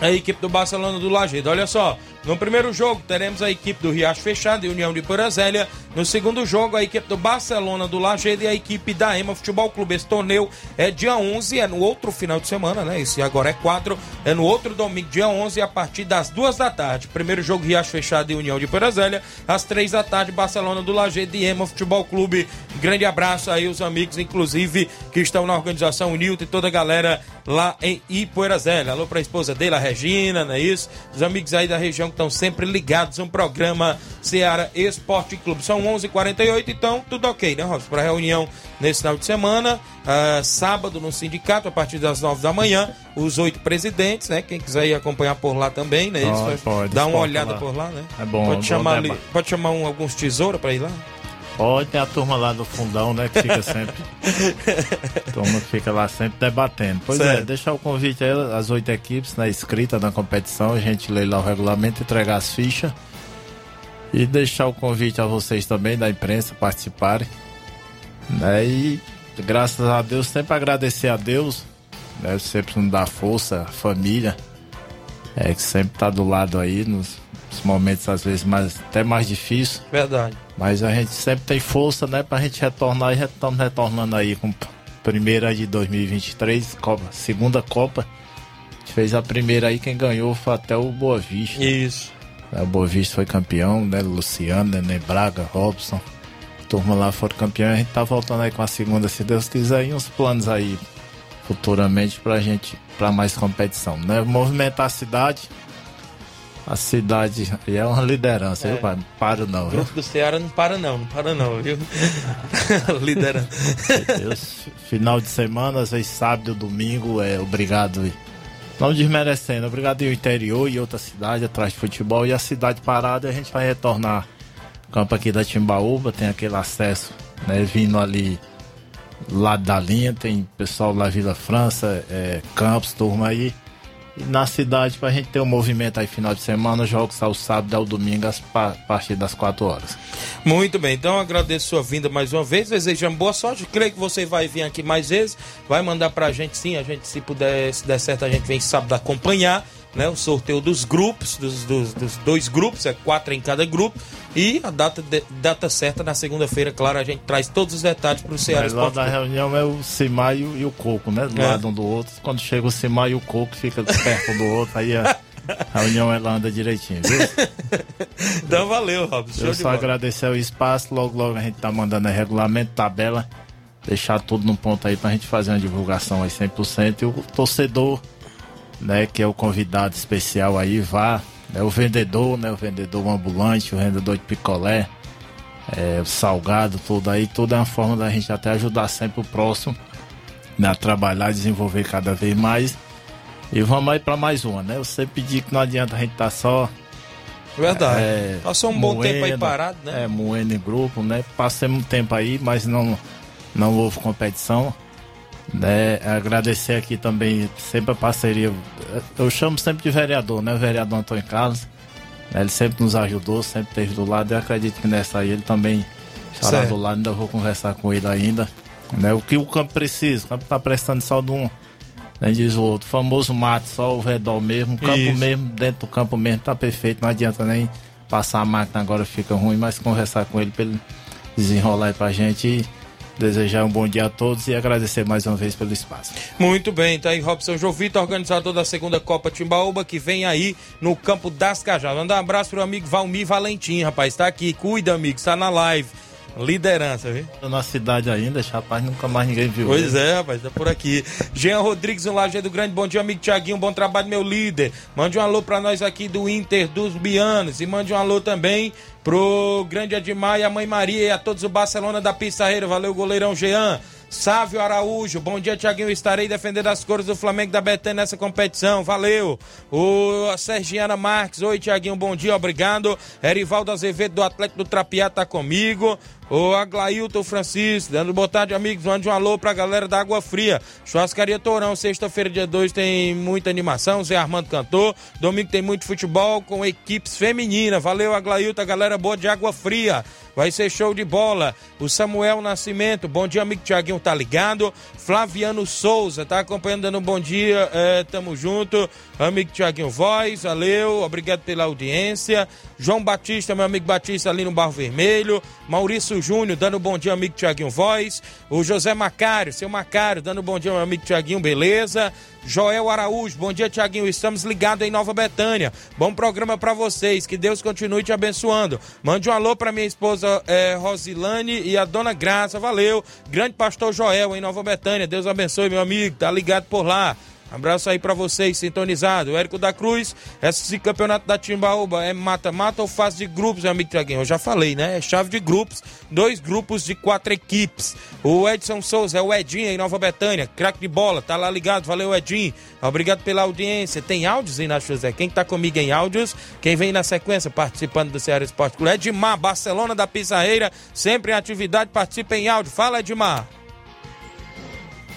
a equipe do Barcelona do Lajeado. Olha só, no primeiro jogo teremos a equipe do Riacho Fechado e União de Porazélia. No segundo jogo, a equipe do Barcelona do Lajeado e a equipe da EMA Futebol Clube. Esse torneio é dia 11, é no outro final de semana, né? Esse agora é 4, é no outro domingo, dia 11, a partir das duas da tarde. Primeiro jogo, Riacho Fechado e União de Porazélia. Às três da tarde, Barcelona do Lajeado e EMA Futebol Clube. Grande abraço aí, os amigos, inclusive, que estão na organização, o Nilton e toda a galera lá em Ipoeirazélia. Alô pra esposa dele, a Regina, não é isso? Os amigos aí da região que estão sempre ligados no programa Seara Esporte Clube. São 11 h 48 então tudo ok, né, Robson? Para reunião nesse final de semana, ah, sábado no sindicato, a partir das 9 da manhã, os oito presidentes, né? Quem quiser ir acompanhar por lá também, né? Isso, Pode, dar uma olhada lá. por lá, né? É bom, Pode bom chamar, ali, debate. pode chamar um, alguns tesouros para ir lá? Pode, tem a turma lá do fundão, né? Que fica sempre. a turma que fica lá sempre debatendo. Pois é, Certo. deixar o convite aí, as oito equipes, né? Escrita na competição, a gente lê lá o regulamento, entregar as fichas. E deixar o convite a vocês também, da imprensa, participarem. Né? E graças a Deus, sempre agradecer a Deus, né? Sempre nos dá força, a família. É que sempre tá do lado aí, nos, nos momentos às vezes mais, até mais difíceis. Verdade. Mas a gente sempre tem força, né, pra gente retornar e estamos retornando aí com primeira de 2023, Copa, segunda Copa. A gente fez a primeira aí, quem ganhou foi até o Boa Vista. Isso. O Boa Vista foi campeão, né? Luciano, Nenê Braga, Robson. Turma lá foram campeão. A gente tá voltando aí com a segunda, se Deus quiser, e uns planos aí futuramente pra gente, pra mais competição, né? Movimentar a cidade. A cidade aí é uma liderança, É. viu, pai? Não paro não, O grupo do Ceará não para não, não para não, viu? Liderando. Deus, final de semana, às vezes sábado, domingo, é obrigado. e- Não desmerecendo, obrigado ao interior e outra cidade atrás de futebol. E a cidade parada, a gente vai retornar campo aqui da Timbaúba, tem aquele acesso, né? Vindo ali lado da linha, tem pessoal lá Vila França, é, Campos, turma aí. Na cidade, pra gente ter um movimento aí final de semana, os jogos ao sábado ao domingo, a partir das 4 horas. Muito bem, então agradeço sua vinda mais uma vez, desejamos boa sorte. Creio que você vai vir aqui mais vezes, vai mandar pra gente sim, a gente se puder, se der certo, a gente vem sábado acompanhar, né? O sorteio dos grupos, dos, dos- dos dois grupos, é quatro em cada grupo. E a data, de- data certa na segunda-feira, claro, a gente traz todos os detalhes pro Ceará Mas lá da reunião é o Cimar e o, e o Coco, né? Do É. lado um do outro. Quando chega o Cimar e o Coco, fica perto do outro, aí a reunião ela anda direitinho, viu? Então valeu, Robson. Eu só bola. agradecer o espaço, logo logo a gente tá mandando regulamento, tabela, deixar tudo no ponto aí pra gente fazer uma divulgação aí 100%. E o torcedor, né, que é o convidado especial aí, vá, É o vendedor, né? O vendedor ambulante, o vendedor de picolé, é, o salgado, tudo aí, tudo é uma forma da gente até ajudar sempre o próximo né, a trabalhar, desenvolver cada vez mais. E vamos aí para mais uma, né? Eu sempre pedi que não adianta a gente estar tá só. Verdade. É, Passou um bom tempo aí parado, né? É, moendo em grupo, né? Passei um tempo aí, mas não, não houve competição. Né? Agradecer aqui também sempre a parceria. Eu chamo sempre de vereador, né? O vereador Antônio Carlos. Ele sempre nos ajudou, sempre esteve do lado. Eu acredito que nessa aí ele também estará certo. do lado. Ainda vou conversar com ele ainda. Né? O que o campo precisa, o campo está prestando só de um. Né, diz o outro, famoso mato, só o redor mesmo, o campo Isso. mesmo, dentro do campo mesmo, tá perfeito, não adianta nem passar a máquina agora fica ruim, mas conversar com ele para ele desenrolar aí pra gente e desejar um bom dia a todos e agradecer mais uma vez pelo espaço. Muito bem, tá aí Robson Jovita, organizador da segunda Copa Timbaúba, que vem aí no campo das Cajadas. Mandar um abraço pro amigo Valmir Valentim, rapaz, tá aqui, cuida amigo, está na live. Liderança, viu? Na cidade ainda, rapaz, nunca mais ninguém viu. Pois é, rapaz, tá por aqui. Jean Rodrigues, um Lajeado Grande, bom dia, amigo Tiaguinho, bom trabalho, meu líder. Mande um alô pra nós aqui do Inter dos Bianos e mande um alô também pro Grande Admar e a Mãe Maria e a todos o Barcelona da Pissarreira. Valeu, goleirão Jean. Sávio Araújo, bom dia, Tiaguinho. Estarei defendendo as cores do Flamengo da Betânia nessa competição. Valeu. O Sergiana Marques, oi, Tiaguinho, bom dia, obrigado. Erivaldo Azevedo do Atlético do Trapiá tá comigo. O Aglailton Francisco, dando boa tarde, amigos. Mande um alô pra galera da Água Fria. Churrascaria Tourão, sexta-feira, dia 2, tem muita animação. Zé Armando cantor. Domingo tem muito futebol com equipes femininas. Valeu, Aglailton, galera boa de Água Fria. Vai ser show de bola. O Samuel Nascimento, bom dia, amigo Tiaguinho, tá ligado? Flaviano Souza, tá acompanhando, dando um bom dia. É, tamo junto. Amigo Tiaguinho Voz, valeu. Obrigado pela audiência. João Batista, meu amigo Batista ali no Barro Vermelho. Maurício Júnior, dando um bom dia, amigo Tiaguinho Voz. O José Macário, seu Macário, dando um bom dia, meu amigo Tiaguinho, beleza? Joel Araújo, bom dia, Tiaguinho. Estamos ligados em Nova Betânia. Bom programa para vocês. Que Deus continue te abençoando. Mande um alô para minha esposa é, Rosilane e a dona Graça. Valeu. Grande pastor Joel em Nova Betânia. Deus abençoe, meu amigo. Tá ligado por lá. Abraço aí para vocês, sintonizado. Érico da Cruz, esse campeonato da Timbaúba é mata-mata ou fase de grupos, meu amigo Tiaguinho? Eu já falei, né? É chave de grupos, dois grupos de quatro equipes. O Edson Souza é o Edinho em Nova Betânia, craque de bola, tá lá ligado, valeu Edinho. Obrigado pela audiência. Tem áudios aí na José? Quem tá comigo em áudios? Quem vem na sequência participando do Ceará Esporte Clube? Edmar, Barcelona da Pizarreira, sempre em atividade, participa em áudio. Fala, Edmar.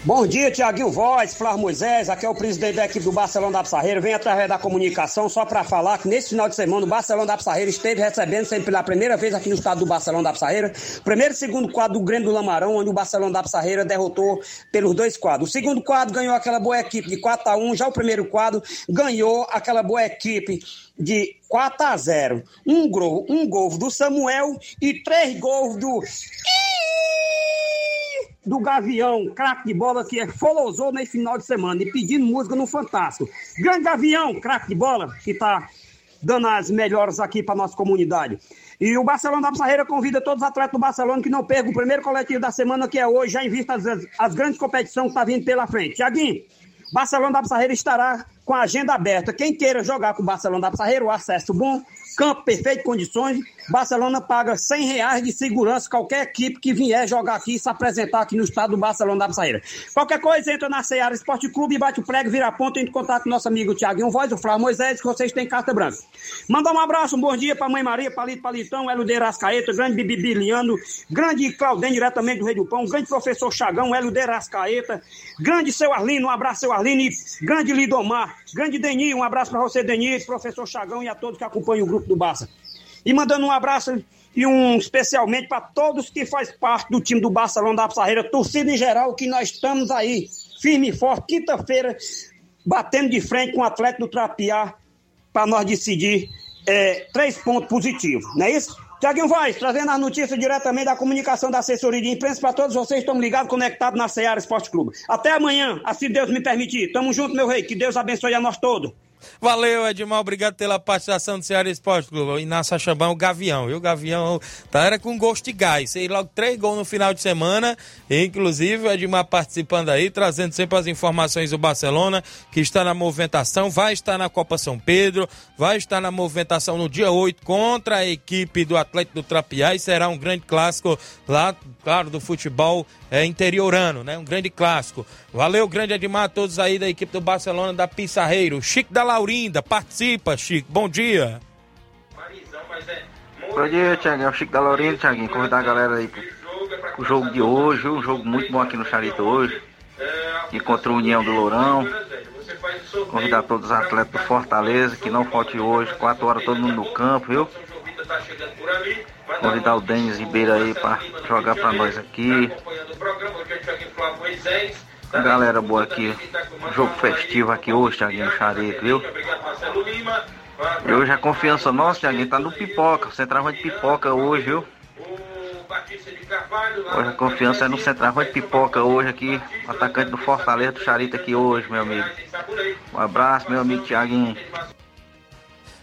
Bom dia, Tiaguinho Voz, Flávio Moisés, aqui é o presidente da equipe do Barcelona da Pissarreira. Vem através da comunicação só para falar que nesse final de semana o Barcelona da Pissarreira esteve recebendo sempre pela primeira vez aqui no estado do Barcelona da Pissarreira, primeiro e segundo quadro do Grêmio do Lamarão, onde o Barcelona da Pissarreira derrotou pelos dois quadros. O segundo quadro ganhou aquela boa equipe de 4 a 1, já o primeiro quadro ganhou aquela boa equipe de 4 a 0. Um gol, um gol do Samuel e três gols do do Gavião, craque de bola, que é folosou nesse final de semana e pedindo música no Fantástico. Grande Gavião, craque de bola, que está dando as melhores aqui para nossa comunidade. E o Barcelona da Pissarreira convida todos os atletas do Barcelona que não percam o primeiro coletivo da semana, que é hoje, já em vista as, as grandes competições que estão tá vindo pela frente. Tiaguinho, Barcelona da Pissarreira estará com a agenda aberta. Quem queira jogar com o Barcelona da Pissarreira, o acesso bom, campo perfeito, condições, Barcelona paga 100 reais de segurança qualquer equipe que vier jogar aqui e se apresentar aqui no estado do Barcelona da Psaíra. Qualquer coisa, entra na Seara Esporte Clube, bate o prego, vira a ponta, entra em contato com nosso amigo Tiaguinho Voz, o Flávio Moisés, que vocês têm carta branca. Mandar um abraço, um bom dia para Mãe Maria, Palito Palitão, Hélio Ascaeta, grande Bibi Biliano, grande Claudem, diretamente do Rei do Pão, grande professor Chagão, Hélio Ascaeta, grande seu Arlino, um abraço seu Arlino, grande Lidomar, grande Deni, um abraço para você, Deni, professor Chagão e a todos que acompanham o grupo do Barça. E mandando um abraço e um especialmente para todos que faz parte do time do Barcelona da Pissarreira, torcida em geral, que nós estamos aí, firme e forte, quinta-feira, batendo de frente com o atleta do Trapiá, para nós decidir é, três pontos positivos, não é isso? Tiaguinho Vaz, trazendo as notícias diretamente da comunicação da assessoria de imprensa para todos vocês que estão ligados, conectados na Seara Esporte Clube. Até amanhã, assim Deus me permitir. Tamo junto, meu rei. Que Deus abençoe a nós todos. Valeu, Edmar, obrigado pela participação do Ceará Esporte Clube. Inácio Achabão, o Gavião, viu? O Gavião tá, era com gosto de gás. Sei logo três gols no final de semana. Inclusive, o Edmar participando aí, trazendo sempre as informações do Barcelona, que está na movimentação, vai estar na Copa São Pedro, vai estar na movimentação no dia 8 contra a equipe do Atlético do Trapiá e será um grande clássico lá, claro, do futebol é, interiorano, né? Um grande clássico. Valeu, grande Edmar, todos aí da equipe do Barcelona da Pissarreiro. Chico da Laurinda, participa, Chico. Bom dia. Bom dia, Thiaguinho. É o Chico da Laurinda, Thiaguinho. Convidar a galera aí pro, pro jogo de hoje. Um jogo muito bom aqui no Charito hoje. E contra o União do Lourão. Convidar todos os atletas do Fortaleza que não falte hoje. 4 horas todo mundo no campo, viu? Convidar o Denis Ribeiro aí pra jogar pra nós aqui. Galera boa aqui. Jogo festivo aqui hoje, Thiaguinho, Charito, viu? E hoje a confiança nossa, Thiaguinho, tá no pipoca. Centroavante pipoca hoje, viu? Hoje a confiança é no centroavante pipoca hoje aqui. Atacante do Fortaleza do Charito aqui hoje, meu amigo. Um abraço, meu amigo Thiaguinho.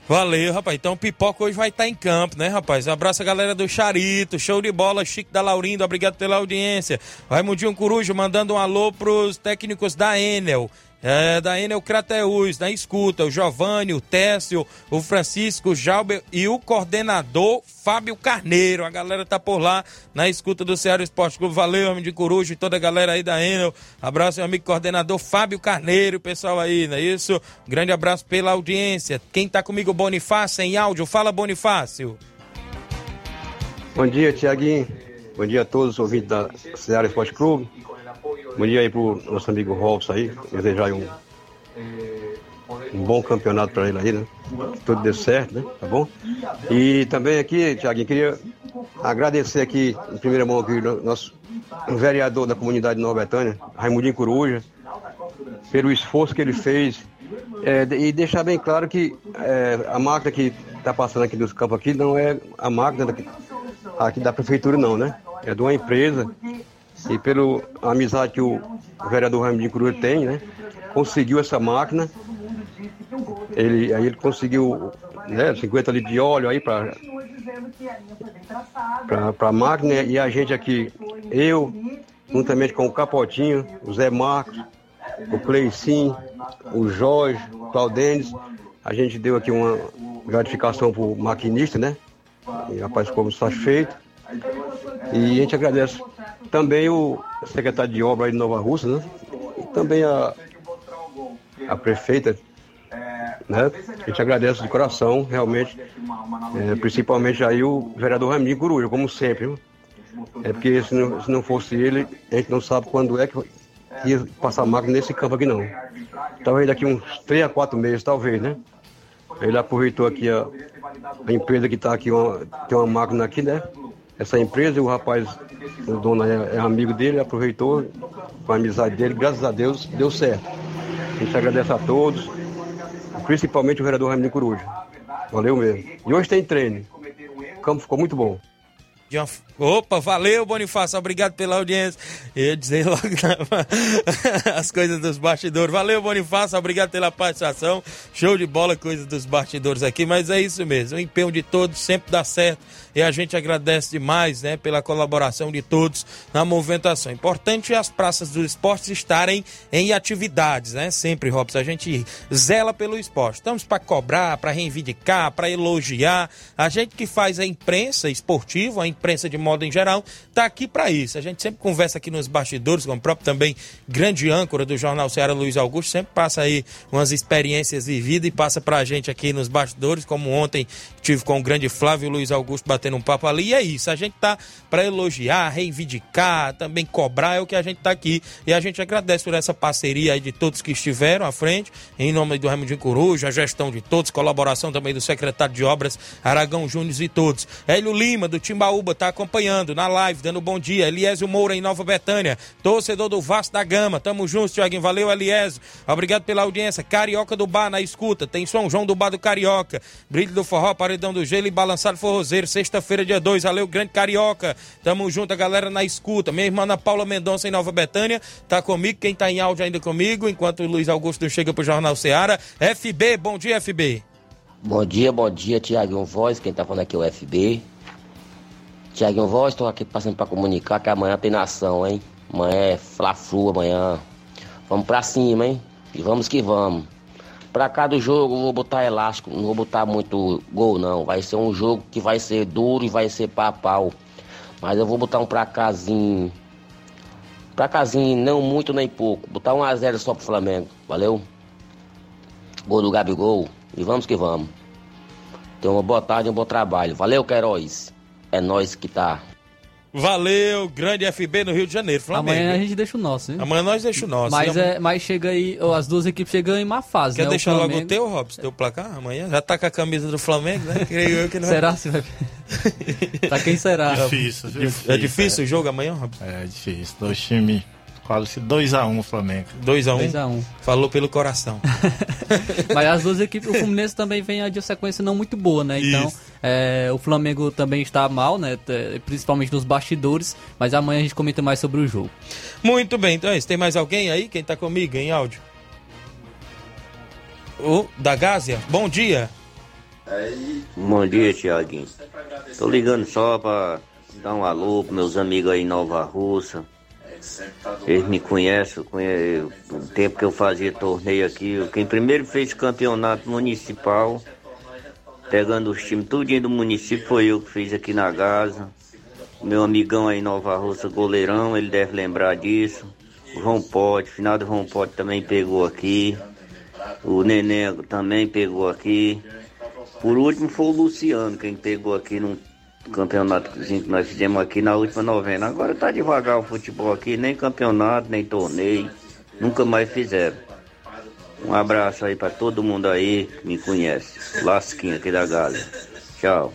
Valeu, rapaz. Então Pipoca hoje vai estar em campo, né, rapaz? Um abraço a galera do Charito, show de bola, Chico da Laurindo, obrigado pela audiência. Raimundinho Corujo mandando um alô pros técnicos da Enel. É, da Enel Crateus, na escuta, o Giovanni, o Técio, o Francisco, o Jalber e o coordenador Fábio Carneiro. A galera tá por lá na escuta do Ceará Esporte Clube. Valeu, homem de Coruja e toda a galera aí da Enel. Abraço, meu amigo coordenador Fábio Carneiro, pessoal aí, não é isso? Grande abraço pela audiência. Quem tá comigo, Bonifácio, em áudio. Fala, Bonifácio. Bom dia, Tiaguinho. Bom dia a todos os ouvintes da Ceará Esporte Clube. Bom dia aí pro nosso amigo Robson aí. Desejar aí um, um bom campeonato para ele aí, né? Que tudo dê certo, né? Tá bom? E também aqui, Tiaguinho, queria agradecer aqui, em primeira mão aqui, nosso vereador da comunidade de Nova Betânia, Raimundinho Coruja, pelo esforço que ele fez. É, e deixar bem claro que é, a máquina que está passando aqui dos campos aqui não é a máquina daqui, aqui da prefeitura não, né? É de uma empresa e pela amizade que o vereador Raimundo Cruz tem, né? Conseguiu essa máquina. Ele, aí ele conseguiu né, 50 litros de óleo aí para a máquina e a gente aqui, eu, juntamente com o Capotinho, o Zé Marcos, o Cleicim, o Jorge, o Claudênis, a gente deu aqui uma gratificação para o maquinista, né? E rapaz ficou satisfeito. E a gente agradece também o secretário de obra de Nova Rússia, né? E também a, a prefeita, né? A gente agradece de coração, realmente, é, principalmente aí o vereador Ramiro Coruja, como sempre. Viu? É porque se não, se não fosse ele, a gente não sabe quando é que ia passar máquina nesse campo aqui não. Talvez daqui uns 3 a 4 meses, talvez, né? Ele aproveitou aqui a, a empresa que está aqui, uma, tem uma máquina aqui, né? Essa empresa e o rapaz, o dono é, é amigo dele, aproveitou com a amizade dele, graças a Deus deu certo. A gente agradece a todos, principalmente o vereador Ramiro Coruja. Valeu mesmo. E hoje tem treino. O campo ficou muito bom. Opa, valeu, Bonifácio. Obrigado pela audiência. Eu ia dizer logo as coisas dos bastidores. Valeu, Bonifácio. Obrigado pela participação. Show de bola, coisas dos bastidores aqui. Mas é isso mesmo. O empenho de todos sempre dá certo. E a gente agradece demais, né, pela colaboração de todos na movimentação. Importante é as praças do esporte estarem em atividades, né? Sempre, Robson. A gente zela pelo esporte. Estamos para cobrar, para reivindicar, para elogiar. A gente que faz a imprensa esportiva, a imprensa de modo em geral, está aqui para isso. A gente sempre conversa aqui nos bastidores, com o próprio também grande âncora do Jornal Ceará, Luiz Augusto, sempre passa aí umas experiências vividas e passa para a gente aqui nos bastidores, como ontem tive com o grande Flávio Luiz Augusto batendo um papo ali. E é isso, a gente tá para elogiar, reivindicar, também cobrar, é o que a gente tá aqui. E a gente agradece por essa parceria aí de todos que estiveram à frente, em nome do Raimundinho Coruja, a gestão de todos, colaboração também do secretário de Obras, Aragão Júnior e todos. Hélio Lima, do Timbaúba tá acompanhando na live, dando bom dia. Eliésio Moura em Nova Betânia, torcedor do Vasco da Gama. Tamo juntos, Tiaguinho. Valeu, Eliésio. Obrigado pela audiência. Carioca do Bar na escuta. Tem São João do Bar do Carioca. Brilho do Forró, Paredão do Gelo e Balançado Forrozeiro. Sexta-feira, dia 2. Valeu, grande Carioca. Tamo junto, a galera na escuta. Minha irmã Ana Paula Mendonça em Nova Betânia. Tá comigo. Quem tá em áudio ainda comigo, enquanto o Luiz Augusto chega pro Jornal Ceará. FB, bom dia, FB. Bom dia, bom dia, Tiaguinho Voz, quem tá falando aqui é o FB. Tiaguinho Voz, tô aqui passando pra comunicar que amanhã tem nação, hein? Amanhã é Fla-Flu, amanhã. Vamos pra cima, hein? E vamos que vamos. Pra cá do jogo, vou botar elástico, não vou botar muito gol, não. Vai ser um jogo que vai ser duro e vai ser pau pau. Mas eu vou botar um. Pra casinho, não muito nem pouco. Botar um a 0 só pro Flamengo, valeu? Gol do Gabigol. E vamos que vamos. Tenha uma boa tarde um bom trabalho. Valeu, Queiroz. É nós que tá. Valeu, grande FB no Rio de Janeiro. Flamengo. Amanhã a gente deixa o nosso, hein? Amanhã nós deixa o nosso. Mas, amanhã- é, mas chega aí, ó, as duas equipes chegam em má fase, Quer né? deixar logo Flamengo- o teu, Robson? Teu placar amanhã? Já tá com a camisa do Flamengo, né? Creio eu que não. Será se vai... pra quem será? Difícil, viu? É difícil o jogo amanhã, Robson? É difícil. Dois times. Quase 2x1 o Flamengo. 2x1. 2 a 1. Falou pelo coração. Mas as duas equipes, o Fluminense também vem de uma sequência não muito boa, né? Então, Isso. é, o Flamengo também está mal, né? T- Principalmente nos bastidores. Mas amanhã a gente comenta mais sobre o jogo. Muito bem, então é isso. Tem mais alguém aí? Quem tá comigo em áudio? O da Gásia? Bom dia. Bom dia, Tiaguinho. Tô ligando só pra dar um alô pros meus amigos aí em Nova Russa. Eles me conhecem, conhe... o tempo que eu fazia torneio aqui. Quem primeiro fez campeonato municipal, pegando os times tudinho do município, foi eu que fiz aqui na Gaza. Meu amigão aí Nova Russa, goleirão, ele deve lembrar disso. O João Pote, final do João Pote também pegou aqui. O Neném também pegou aqui. Por último foi o Luciano, quem pegou aqui no campeonatozinho que nós fizemos aqui na última novena. Agora tá devagar o futebol aqui, nem campeonato, nem torneio. Nunca mais fizeram. Um abraço aí pra todo mundo aí que me conhece. Lasquinha aqui da Galha. Tchau.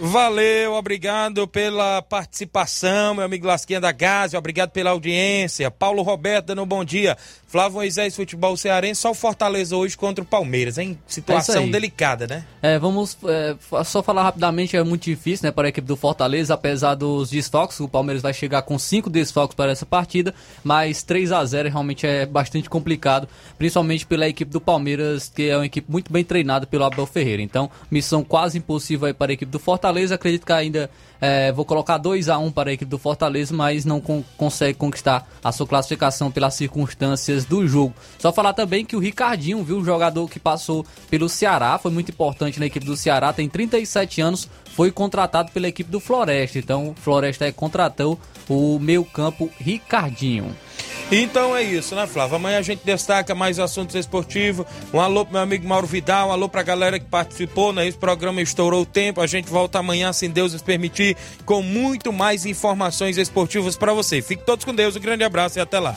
Valeu, obrigado pela participação, meu amigo Lasquinha da Gásia, obrigado pela audiência. Paulo Roberto dando um bom dia. Flávio Moisés, futebol cearense, só o Fortaleza hoje contra o Palmeiras, hein? É Situação aí. delicada, né? É, vamos é, só falar rapidamente, é muito difícil né, para a equipe do Fortaleza, apesar dos desfalques, o Palmeiras vai chegar com cinco desfalques para essa partida, mas 3 a 0 realmente é bastante complicado, principalmente pela equipe do Palmeiras, que é uma equipe muito bem treinada pelo Abel Ferreira. Então, missão quase impossível aí para a equipe do Fortaleza, acredito que ainda é, vou colocar 2 a 1 para a equipe do Fortaleza, mas não con- consegue conquistar a sua classificação pelas circunstâncias do jogo. Só falar também que o Ricardinho, viu, o jogador que passou pelo Ceará, foi muito importante na equipe do Ceará, tem 37 anos, foi contratado pela equipe do Floresta. Então, Floresta é, contratou o meio-campo Ricardinho. Então é isso, né, Flávio? Amanhã a gente destaca mais assuntos esportivos. Um alô pro meu amigo Mauro Vidal, um alô pra galera que participou, né? Esse programa estourou o tempo. A gente volta amanhã, se Deus nos permitir, com muito mais informações esportivas pra você. Fique todos com Deus, um grande abraço e até lá.